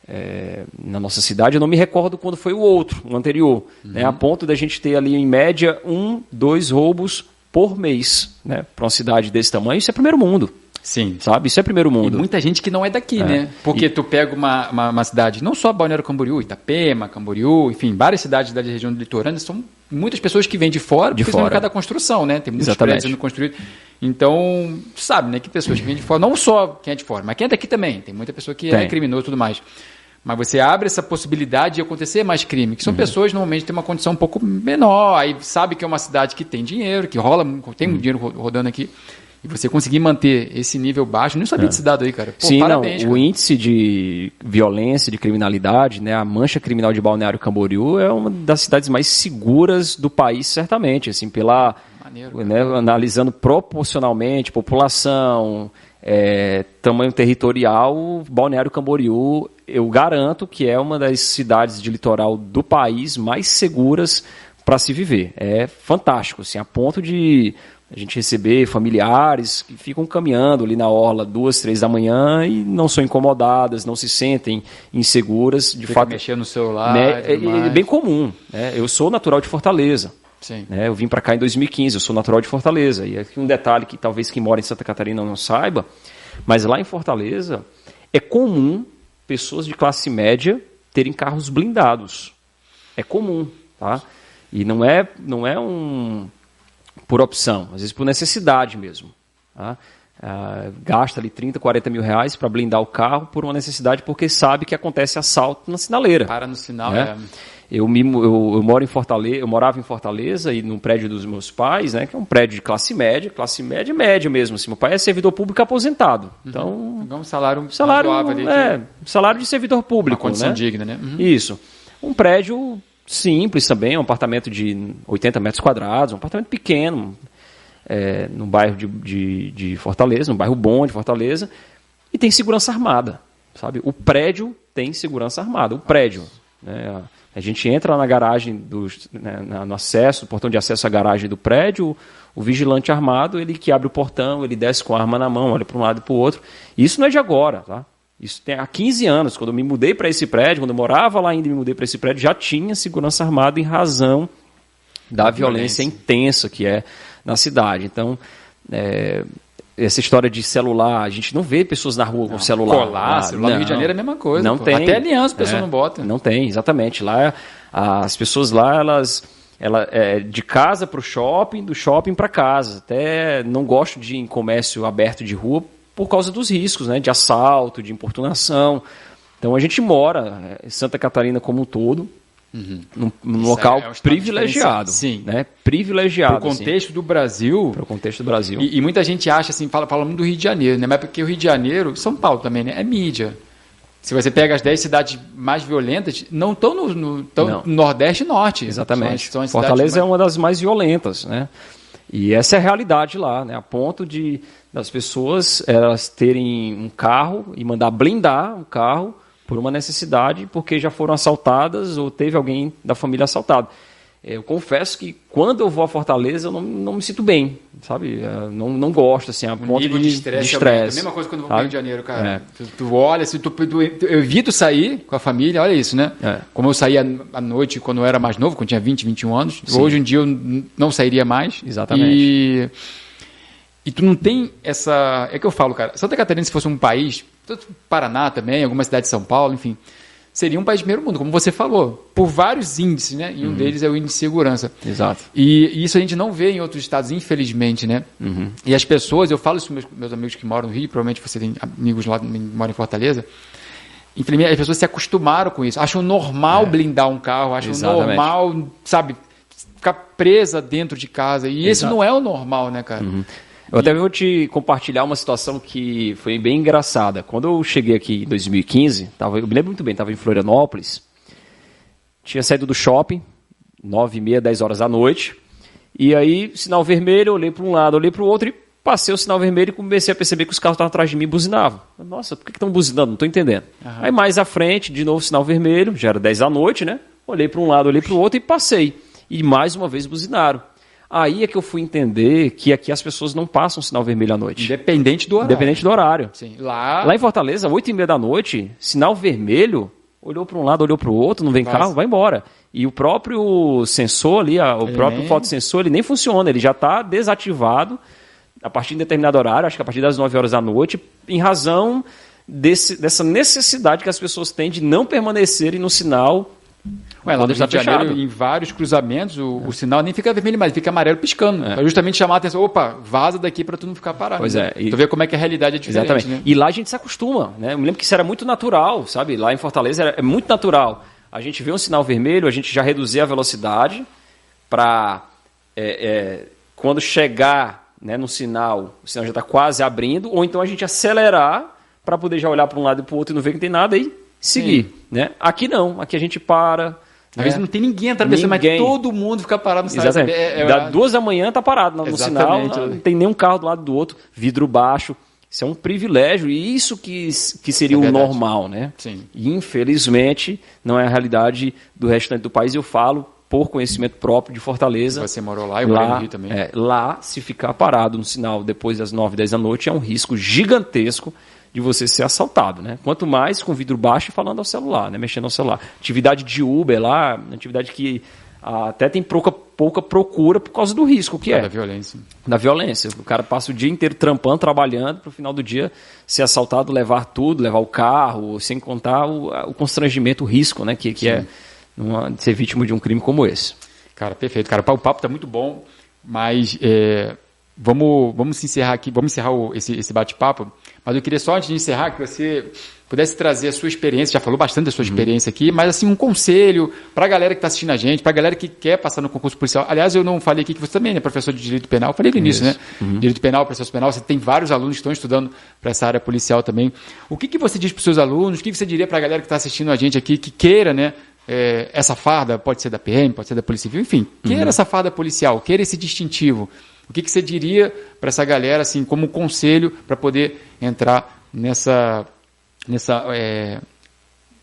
é, na nossa cidade, eu não me recordo quando foi o outro, o anterior, uhum. né, a ponto da gente ter ali em média um, dois roubos por mês, né, para uma cidade desse tamanho, isso é primeiro mundo. Sim. Sabe? Isso é primeiro mundo. E muita gente que não é daqui, é. né? Porque e... tu pega uma, uma, uma, cidade, não só Balneário Camboriú, Itapema, Camboriú, enfim, várias cidades da região do litorânea, são muitas pessoas que vêm de fora, de fora. no da construção, né? Tem muitos Exatamente. prédios sendo construídos. Então, sabe, né? Que pessoas que vêm de fora, não só quem é de fora, mas quem é daqui também. Tem muita pessoa que é tem. é criminoso e tudo mais. Mas você abre essa possibilidade de acontecer mais crime, que são uhum. pessoas normalmente que têm uma condição um pouco menor, aí sabe que é uma cidade que tem dinheiro, que rola, tem uhum. dinheiro rodando aqui. E você conseguir manter esse nível baixo, não sabia é. desse dado aí, cara. Pô, Sim, parabéns, não, o índice de violência, de criminalidade, né, a mancha criminal de Balneário Camboriú é uma das cidades mais seguras do país, certamente, assim, pela Maneiro, né, analisando proporcionalmente população, é, tamanho territorial, Balneário Camboriú, eu garanto que é uma das cidades de litoral do país mais seguras para se viver. É fantástico, assim, a ponto de a gente receber familiares que ficam caminhando ali na orla duas, três da manhã e não são incomodadas, não se sentem inseguras. De Fica fato, mexendo no celular. Né, é, é, bem comum. Né? Eu sou natural de Fortaleza. Sim. Né? Eu vim para cá em 2015, eu sou natural de Fortaleza. E aqui um detalhe que talvez quem mora em Santa Catarina não saiba, mas lá em Fortaleza é comum pessoas de classe média terem carros blindados. É comum, tá? E não é, não é um por opção, às vezes por necessidade mesmo. Tá? Ah, gasta ali 30, 40 mil reais para blindar o carro por uma necessidade, porque sabe que acontece assalto na sinaleira. Para no sinal, né? é. Eu, me, eu, eu, moro em Fortaleza, eu morava em Fortaleza e num prédio dos meus pais, né, que é um prédio de classe média, classe média média mesmo. Assim, meu pai é servidor público aposentado. Uhum. Então, uhum. um salário, salário ali, é, que... salário de servidor público, uma condição né? digna, né? Uhum. Isso. Um prédio simples também, um apartamento de 80 metros quadrados, um apartamento pequeno, é, no bairro de, de, de, Fortaleza, um bairro bom de Fortaleza, e tem segurança armada, sabe? O prédio tem segurança armada, o prédio. Né? A gente entra na garagem, do, né, no acesso, no portão de acesso à garagem do prédio, o vigilante armado, ele que abre o portão, ele desce com a arma na mão, olha para um lado e para o outro. Isso não é de agora, tá? Isso tem há 15 anos, quando eu me mudei para esse prédio, quando eu morava lá ainda e me mudei para esse prédio, já tinha segurança armada em razão da violência, violência intensa que é na cidade. Então, é, essa história de celular, a gente não vê pessoas na rua não, com celular. Colar, celular no Rio de Janeiro é a mesma coisa. Não pô. tem. Até aliança a pessoa é, não bota. Não tem, exatamente. Lá, as pessoas lá, elas ela é de casa para o shopping, do shopping para casa. Até não gosto de ir em comércio aberto de rua por causa dos riscos, né, de assalto, de importunação. Então a gente mora em Santa Catarina como um todo, uhum. num, num local é, é privilegiado, sim, né, privilegiado. Para o contexto assim. do Brasil. Para o contexto do Brasil. E, e, muita gente acha assim, fala, fala muito do Rio de Janeiro, né, mas porque o Rio de Janeiro, São Paulo também, né, é mídia. Se você pega as 10 cidades mais violentas, não estão no, no Nordeste e Norte. Exatamente. São as, são as Fortaleza mais... é uma das mais violentas, né? E essa é a realidade lá, né? A ponto de das pessoas elas terem um carro e mandar blindar o carro por uma necessidade, porque já foram assaltadas ou teve alguém da família assaltado. É, eu confesso que quando eu vou a Fortaleza eu não, não me sinto bem, sabe? Eu é, não, não gosto, assim, a ponto nível de estresse. É a mesma coisa quando eu vou para o Rio de Janeiro, cara. É. Tu, tu, olha, assim, tu, tu, eu evito sair com a família, olha isso, né? É. Como eu saía à noite quando eu era mais novo, quando tinha 20, 21 anos, Sim. hoje em dia eu não sairia mais. Exatamente. E, e tu não tem essa... É que eu falo, cara, Santa Catarina se fosse um país, Paraná também, alguma cidade de São Paulo, enfim seria um país de primeiro mundo, como você falou, por vários índices, né? E um uhum. deles é o índice de segurança. Exato. E, e, isso a gente não vê em outros estados, infelizmente, né? Uhum. E as pessoas, eu falo isso com meus, meus amigos que moram no Rio, provavelmente você tem amigos lá que moram em Fortaleza. Infelizmente, as pessoas se acostumaram com isso. Acham normal é. blindar um carro, acham Exatamente. normal, sabe, ficar presa dentro de casa. E Exato. esse não é o normal, né, cara? Uhum. Eu até vou te compartilhar uma situação que foi bem engraçada. Quando eu cheguei aqui em 2015, tava, eu me lembro muito bem, estava em Florianópolis, tinha saído do shopping, 9 e meia, 10 horas da noite, e aí, sinal vermelho, eu olhei para um lado, olhei para o outro e passei o sinal vermelho e comecei a perceber que os carros estavam atrás de mim e buzinavam. Nossa, por que estão buzinando? Não estou entendendo. Uhum. Aí mais à frente, de novo sinal vermelho, já era 10 da noite, né? Olhei para um lado, olhei para o outro e passei. E mais uma vez buzinaram. Aí é que eu fui entender que aqui as pessoas não passam sinal vermelho à noite. Independente do horário. Independente do horário. Sim. Lá... Lá em Fortaleza, 8 e meia da noite, sinal vermelho, olhou para um lado, olhou para o outro, não vem Passa. carro, vai embora. E o próprio sensor ali, o ele próprio nem... fotossensor, ele nem funciona, ele já está desativado a partir de determinado horário, acho que a partir das 9 horas da noite, em razão desse, dessa necessidade que as pessoas têm de não permanecerem no sinal Ué, lá no Rio de Janeiro, em vários cruzamentos, o, é. o, sinal nem fica vermelho, mas fica amarelo piscando. É. Para justamente chamar a atenção, opa, vaza daqui para tu não ficar parado. Pois é. E... Tu vê como é que a realidade é diferente. Exatamente. Né? E lá a gente se acostuma, né? Eu me lembro que isso era muito natural, sabe? Lá em Fortaleza era, é muito natural. A gente vê um sinal vermelho, a gente já reduzir a velocidade para é, é, quando chegar né, no sinal, o sinal já está quase abrindo, ou então a gente acelerar para poder já olhar para um lado e para o outro e não ver que tem nada e seguir. Né? Aqui não, aqui a gente para às vezes é. não tem ninguém atravessando, mas todo mundo fica parado no sinal. Exatamente. É, é, da duas da manhã tá parado no, no sinal, não tem nenhum carro do lado do outro, vidro baixo. Isso é um privilégio e isso que, que seria é o normal, né? Sim. E, infelizmente, não é a realidade do restante do país. Eu falo por conhecimento próprio de Fortaleza. Você morou lá e lá, no Rio também. É, lá, se ficar parado no sinal depois das 9, 10 da noite, é um risco gigantesco de você ser assaltado, né? Quanto mais com vidro baixo e falando ao celular, né? Mexendo ao celular. Atividade de Uber lá, atividade que ah, até tem pouca, pouca procura por causa do risco que é. é. Da violência. Da violência. O cara passa o dia inteiro trampando, trabalhando, para o final do dia ser assaltado, levar tudo, levar o carro, sem contar o, o constrangimento, o risco, né? Que, que é uma, ser vítima de um crime como esse. Cara, perfeito. Cara, o papo está muito bom, mas é, vamos, vamos encerrar aqui, vamos encerrar o, esse, esse bate-papo mas eu queria só, antes de encerrar, que você pudesse trazer a sua experiência, já falou bastante da sua uhum. experiência aqui, mas assim, um conselho para a galera que está assistindo a gente, para a galera que quer passar no concurso policial. Aliás, eu não falei aqui que você também é professor de Direito Penal, eu falei no início, né? Uhum. Direito Penal, processo penal, você tem vários alunos que estão estudando para essa área policial também. O que, que você diz para os seus alunos, o que, que você diria para a galera que está assistindo a gente aqui, que queira, né, é, essa farda, pode ser da PM, pode ser da Polícia Civil, enfim, queira uhum. essa farda policial, queira esse distintivo. O que, que você diria para essa galera, assim, como conselho para poder entrar nessa, nessa, é,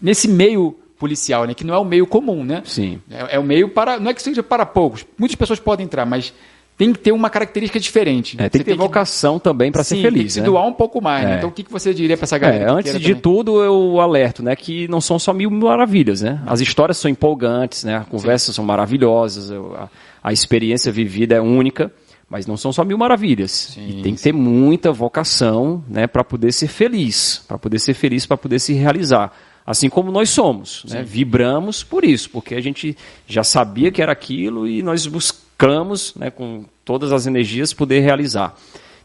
nesse meio policial, né? Que não é o meio comum, né? Sim. É, é o meio para, não é que seja para poucos. Muitas pessoas podem entrar, mas tem que ter uma característica diferente. É, tem que ter tem vocação que... também para ser feliz. Tem que se né? doar um pouco mais. Né? É. Né? Então, o que, que você diria para essa galera? É, antes de também? tudo, eu alerto, né, que não são só mil maravilhas, né? As histórias são empolgantes, né? As conversas Sim. são maravilhosas, a, a experiência vivida é única. Mas não são só mil maravilhas. Sim, e tem que ter muita vocação né, para poder ser feliz, para poder ser feliz, para poder se realizar. Assim como nós somos. Né? Vibramos por isso, porque a gente já sabia que era aquilo e nós buscamos, né, com todas as energias, poder realizar.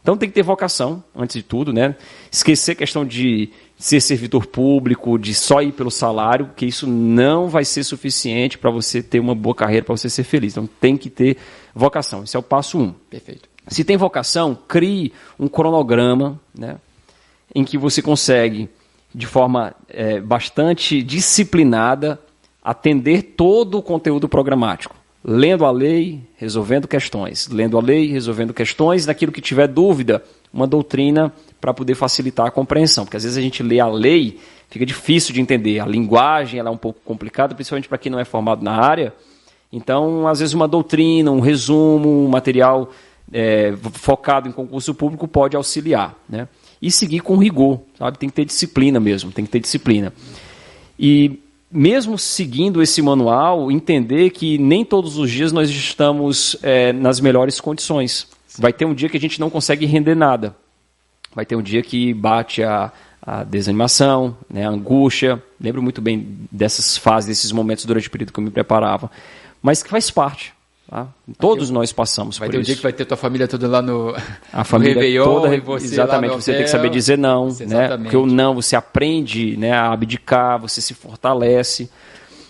Então tem que ter vocação, antes de tudo, né? Esquecer a questão de ser servidor público, de só ir pelo salário, que isso não vai ser suficiente para você ter uma boa carreira, para você ser feliz. Então tem que ter vocação. Esse é o passo um. Perfeito. Se tem vocação, crie um cronograma, né? Em que você consegue de forma é, bastante disciplinada, atender todo o conteúdo programático. Lendo a lei, resolvendo questões. Lendo a lei, resolvendo questões. Naquilo que tiver dúvida, uma doutrina para poder facilitar a compreensão. Porque às vezes a gente lê a lei, fica difícil de entender. A linguagem ela é um pouco complicada, principalmente para quem não é formado na área. Então, às vezes, uma doutrina, um resumo, um material é, focado em concurso público pode auxiliar. Né? E seguir com rigor, sabe? Tem que ter disciplina mesmo, tem que ter disciplina. E mesmo seguindo esse manual, entender que nem todos os dias nós estamos é, nas melhores condições. Vai ter um dia que a gente não consegue render nada. Vai ter um dia que bate a, a desanimação, né, a angústia. Lembro muito bem dessas fases, desses momentos durante o período que eu me preparava. Mas que faz parte. Tá? Todos nós passamos vai por ter isso. um dia que vai ter tua família toda lá no, a família no Réveillon, toda, você exatamente, você tem que saber dizer não, né? Porque o não você aprende, né, a abdicar, você se fortalece.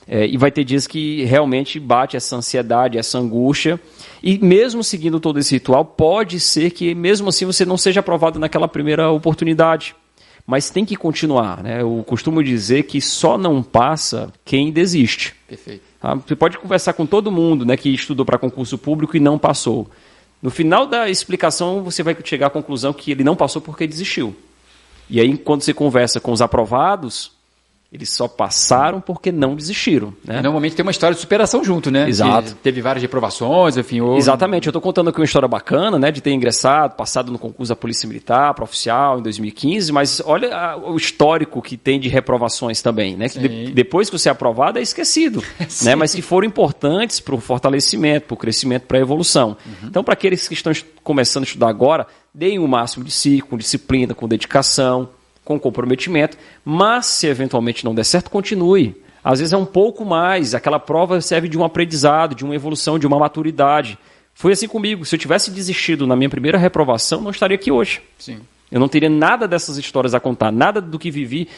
É, e vai ter dias que realmente bate essa ansiedade, essa angústia. E mesmo seguindo todo esse ritual, pode ser que mesmo assim você não seja aprovado naquela primeira oportunidade. Mas tem que continuar. Né? Eu costumo dizer que só não passa quem desiste. Perfeito. Tá? Você pode conversar com todo mundo né, que estudou para concurso público e não passou. No final da explicação, você vai chegar à conclusão que ele não passou porque desistiu. E aí, quando você conversa com os aprovados, eles só passaram porque não desistiram. Né? Normalmente tem uma história de superação junto, né? Exato. Que teve várias reprovações, enfim. Exatamente. Eu estou contando aqui uma história bacana, né? De ter ingressado, passado no concurso da Polícia Militar, para oficial, em 2015, mas olha o histórico que tem de reprovações também, né? Que de, depois que você é aprovado é esquecido, né? Mas que foram importantes para o fortalecimento, para o crescimento, para a evolução. Uhum. Então, para aqueles que estão começando a estudar agora, deem o máximo de si, com disciplina, com dedicação com comprometimento, mas se eventualmente não der certo, continue. Às vezes é um pouco mais, aquela prova serve de um aprendizado, de uma evolução, de uma maturidade. Foi assim comigo. Se eu tivesse desistido na minha primeira reprovação, não estaria aqui hoje. Sim. Eu não teria nada dessas histórias a contar, nada do que vivi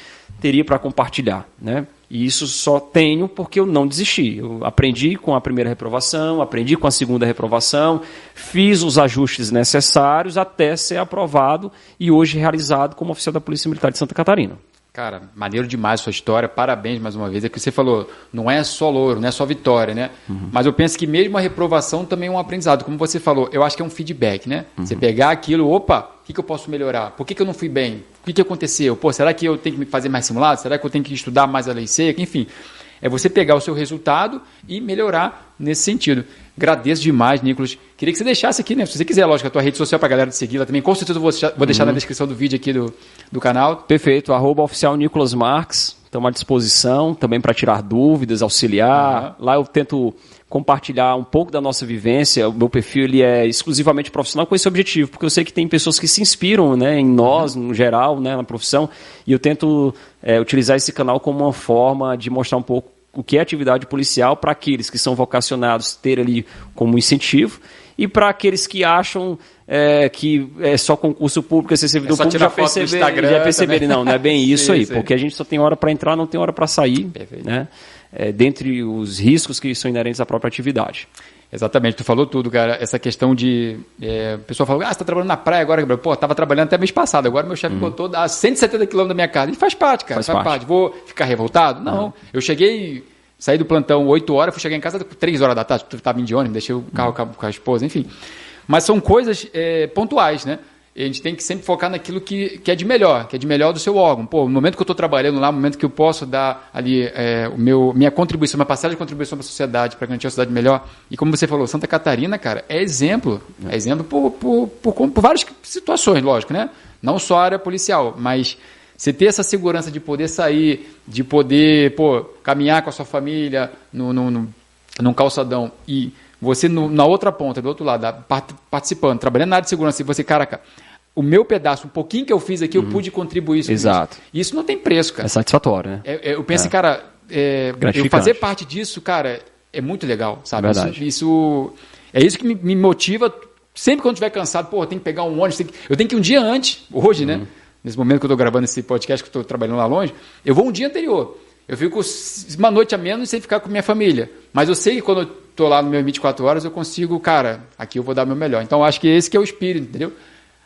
teria para compartilhar, né? E isso só tenho porque eu não desisti. Eu aprendi com a primeira reprovação, aprendi com a segunda reprovação, fiz os ajustes necessários até ser aprovado e hoje realizado como oficial da Polícia Militar de Santa Catarina. Cara, maneiro demais a sua história, parabéns mais uma vez. É que você falou, não é só louro, não é só vitória, né? Uhum. Mas eu penso que mesmo a reprovação também é um aprendizado. Como você falou, eu acho que é um feedback, né? Uhum. Você pegar aquilo, opa, o que, que eu posso melhorar? Por que, que eu não fui bem? O que, que aconteceu? Pô, será que eu tenho que fazer mais simulado? Será que eu tenho que estudar mais a lei seca? Enfim, é você pegar o seu resultado e melhorar nesse sentido. Agradeço demais, Nicolas. Queria que você deixasse aqui, né? Se você quiser, lógico, a tua rede social para a galera te seguir lá também. Com certeza eu vou deixar, vou deixar uhum. na descrição do vídeo aqui do, do canal. Perfeito. Arroba oficial Nicolas Marques. Estamos à disposição também para tirar dúvidas, auxiliar. Uhum. Lá eu tento compartilhar um pouco da nossa vivência. O meu perfil ele é exclusivamente profissional com esse objetivo, porque eu sei que tem pessoas que se inspiram né, em nós, no geral, né, na profissão, e eu tento é, utilizar esse canal como uma forma de mostrar um pouco o que é atividade policial para aqueles que são vocacionados ter ali como incentivo e para aqueles que acham é, que é só concurso público, ser servidor é público, já, perceber, já perceberam. Não, não é bem isso sim, aí, sim. porque a gente só tem hora para entrar, não tem hora para sair, Perfeito. né? É, dentre os riscos que são inerentes à própria atividade. Exatamente, tu falou tudo, cara. Essa questão de. É, o pessoal falou, ah, você está trabalhando na praia agora, Pô, estava trabalhando até mês passado, agora meu chefe uhum. botou a 170 quilômetros da minha casa. E faz parte, cara. Faz, faz parte. parte. Vou ficar revoltado? Não. Uhum. Eu cheguei, saí do plantão 8 horas, fui chegar em casa 3 horas da tarde, estava indo de ônibus, deixei o carro uhum. com a esposa, enfim. Mas são coisas é, pontuais, né? A gente tem que sempre focar naquilo que, que é de melhor, que é de melhor do seu órgão. Pô, no momento que eu estou trabalhando lá, no momento que eu posso dar ali é, o meu, minha contribuição, minha parcela de contribuição para a sociedade, para garantir uma sociedade melhor. E como você falou, Santa Catarina, cara, é exemplo. É exemplo por, por, por, por várias situações, lógico, né? Não só a área policial, mas você ter essa segurança de poder sair, de poder pô, caminhar com a sua família no, no, no, num calçadão e você no, na outra ponta, do outro lado, participando, trabalhando na área de segurança, e você, caraca, o meu pedaço, um pouquinho que eu fiz aqui, eu uhum. pude contribuir isso. Exato. Isso. isso não tem preço, cara. É satisfatório, né? É, é, eu penso, é. cara, é, eu fazer parte disso, cara, é muito legal, sabe? Verdade. Isso, isso, é isso que me, me motiva. Sempre quando estiver cansado, pô, tenho que pegar um ônibus, que, eu tenho que ir um dia antes, hoje, né? uhum. né? Nesse momento que eu estou gravando esse podcast, que eu estou trabalhando lá longe, eu vou um dia anterior. Eu fico uma noite a menos sem ficar com minha família. Mas eu sei que quando eu estou lá no meu 24 horas, eu consigo, cara, aqui eu vou dar o meu melhor. Então, acho que esse que é o espírito, entendeu?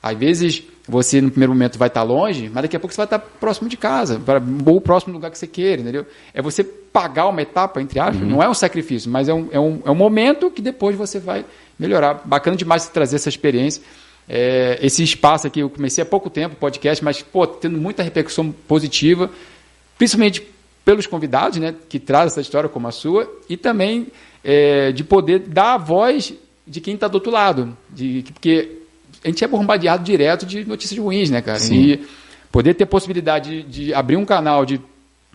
Às vezes você no primeiro momento vai estar longe, mas daqui a pouco você vai estar próximo de casa, ou próximo do lugar que você queira, entendeu? É você pagar uma etapa, entre aspas, uhum. não é um sacrifício, mas é um, é, um, é um momento que depois você vai melhorar. Bacana demais você trazer essa experiência. É, esse espaço aqui, eu comecei há pouco tempo, podcast, mas, pô, tendo muita repercussão positiva, principalmente pelos convidados, né, que trazem essa história como a sua, e também é, de poder dar a voz de quem está do outro lado. De, porque a gente é bombardeado direto de notícias ruins, né, cara? Sim. E poder ter possibilidade de, de abrir um canal, de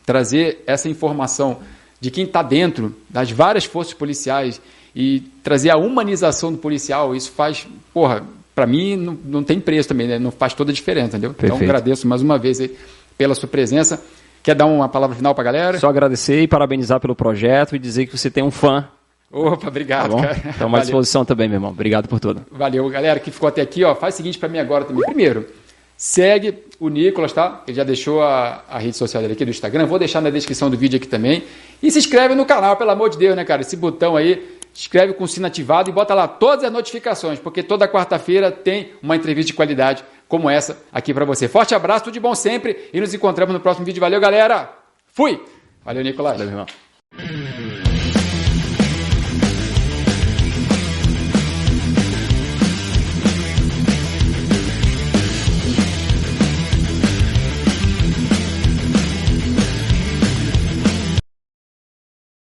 trazer essa informação de quem está dentro das várias forças policiais e trazer a humanização do policial, isso faz, porra, para mim não, não tem preço também, né? Não faz toda a diferença, entendeu? Então, Perfeito. Então agradeço mais uma vez pela sua presença. Quer dar uma palavra final para a galera? Só agradecer e parabenizar pelo projeto e dizer que você tem um fã Opa, obrigado, tá cara. Estamos à disposição também, meu irmão. Obrigado por tudo. Valeu, galera que ficou até aqui. Ó, faz o seguinte para mim agora também. Primeiro, segue o Nicolas, tá? Ele já deixou a, a rede social dele aqui do Instagram. Vou deixar na descrição do vídeo aqui também. E se inscreve no canal, pelo amor de Deus, né, cara? Esse botão aí, inscreve com o sino ativado e bota lá todas as notificações, porque toda quarta-feira tem uma entrevista de qualidade como essa aqui para você. Forte abraço, tudo de bom sempre e nos encontramos no próximo vídeo. Valeu, galera! Fui! Valeu, Nicolas. Valeu, irmão.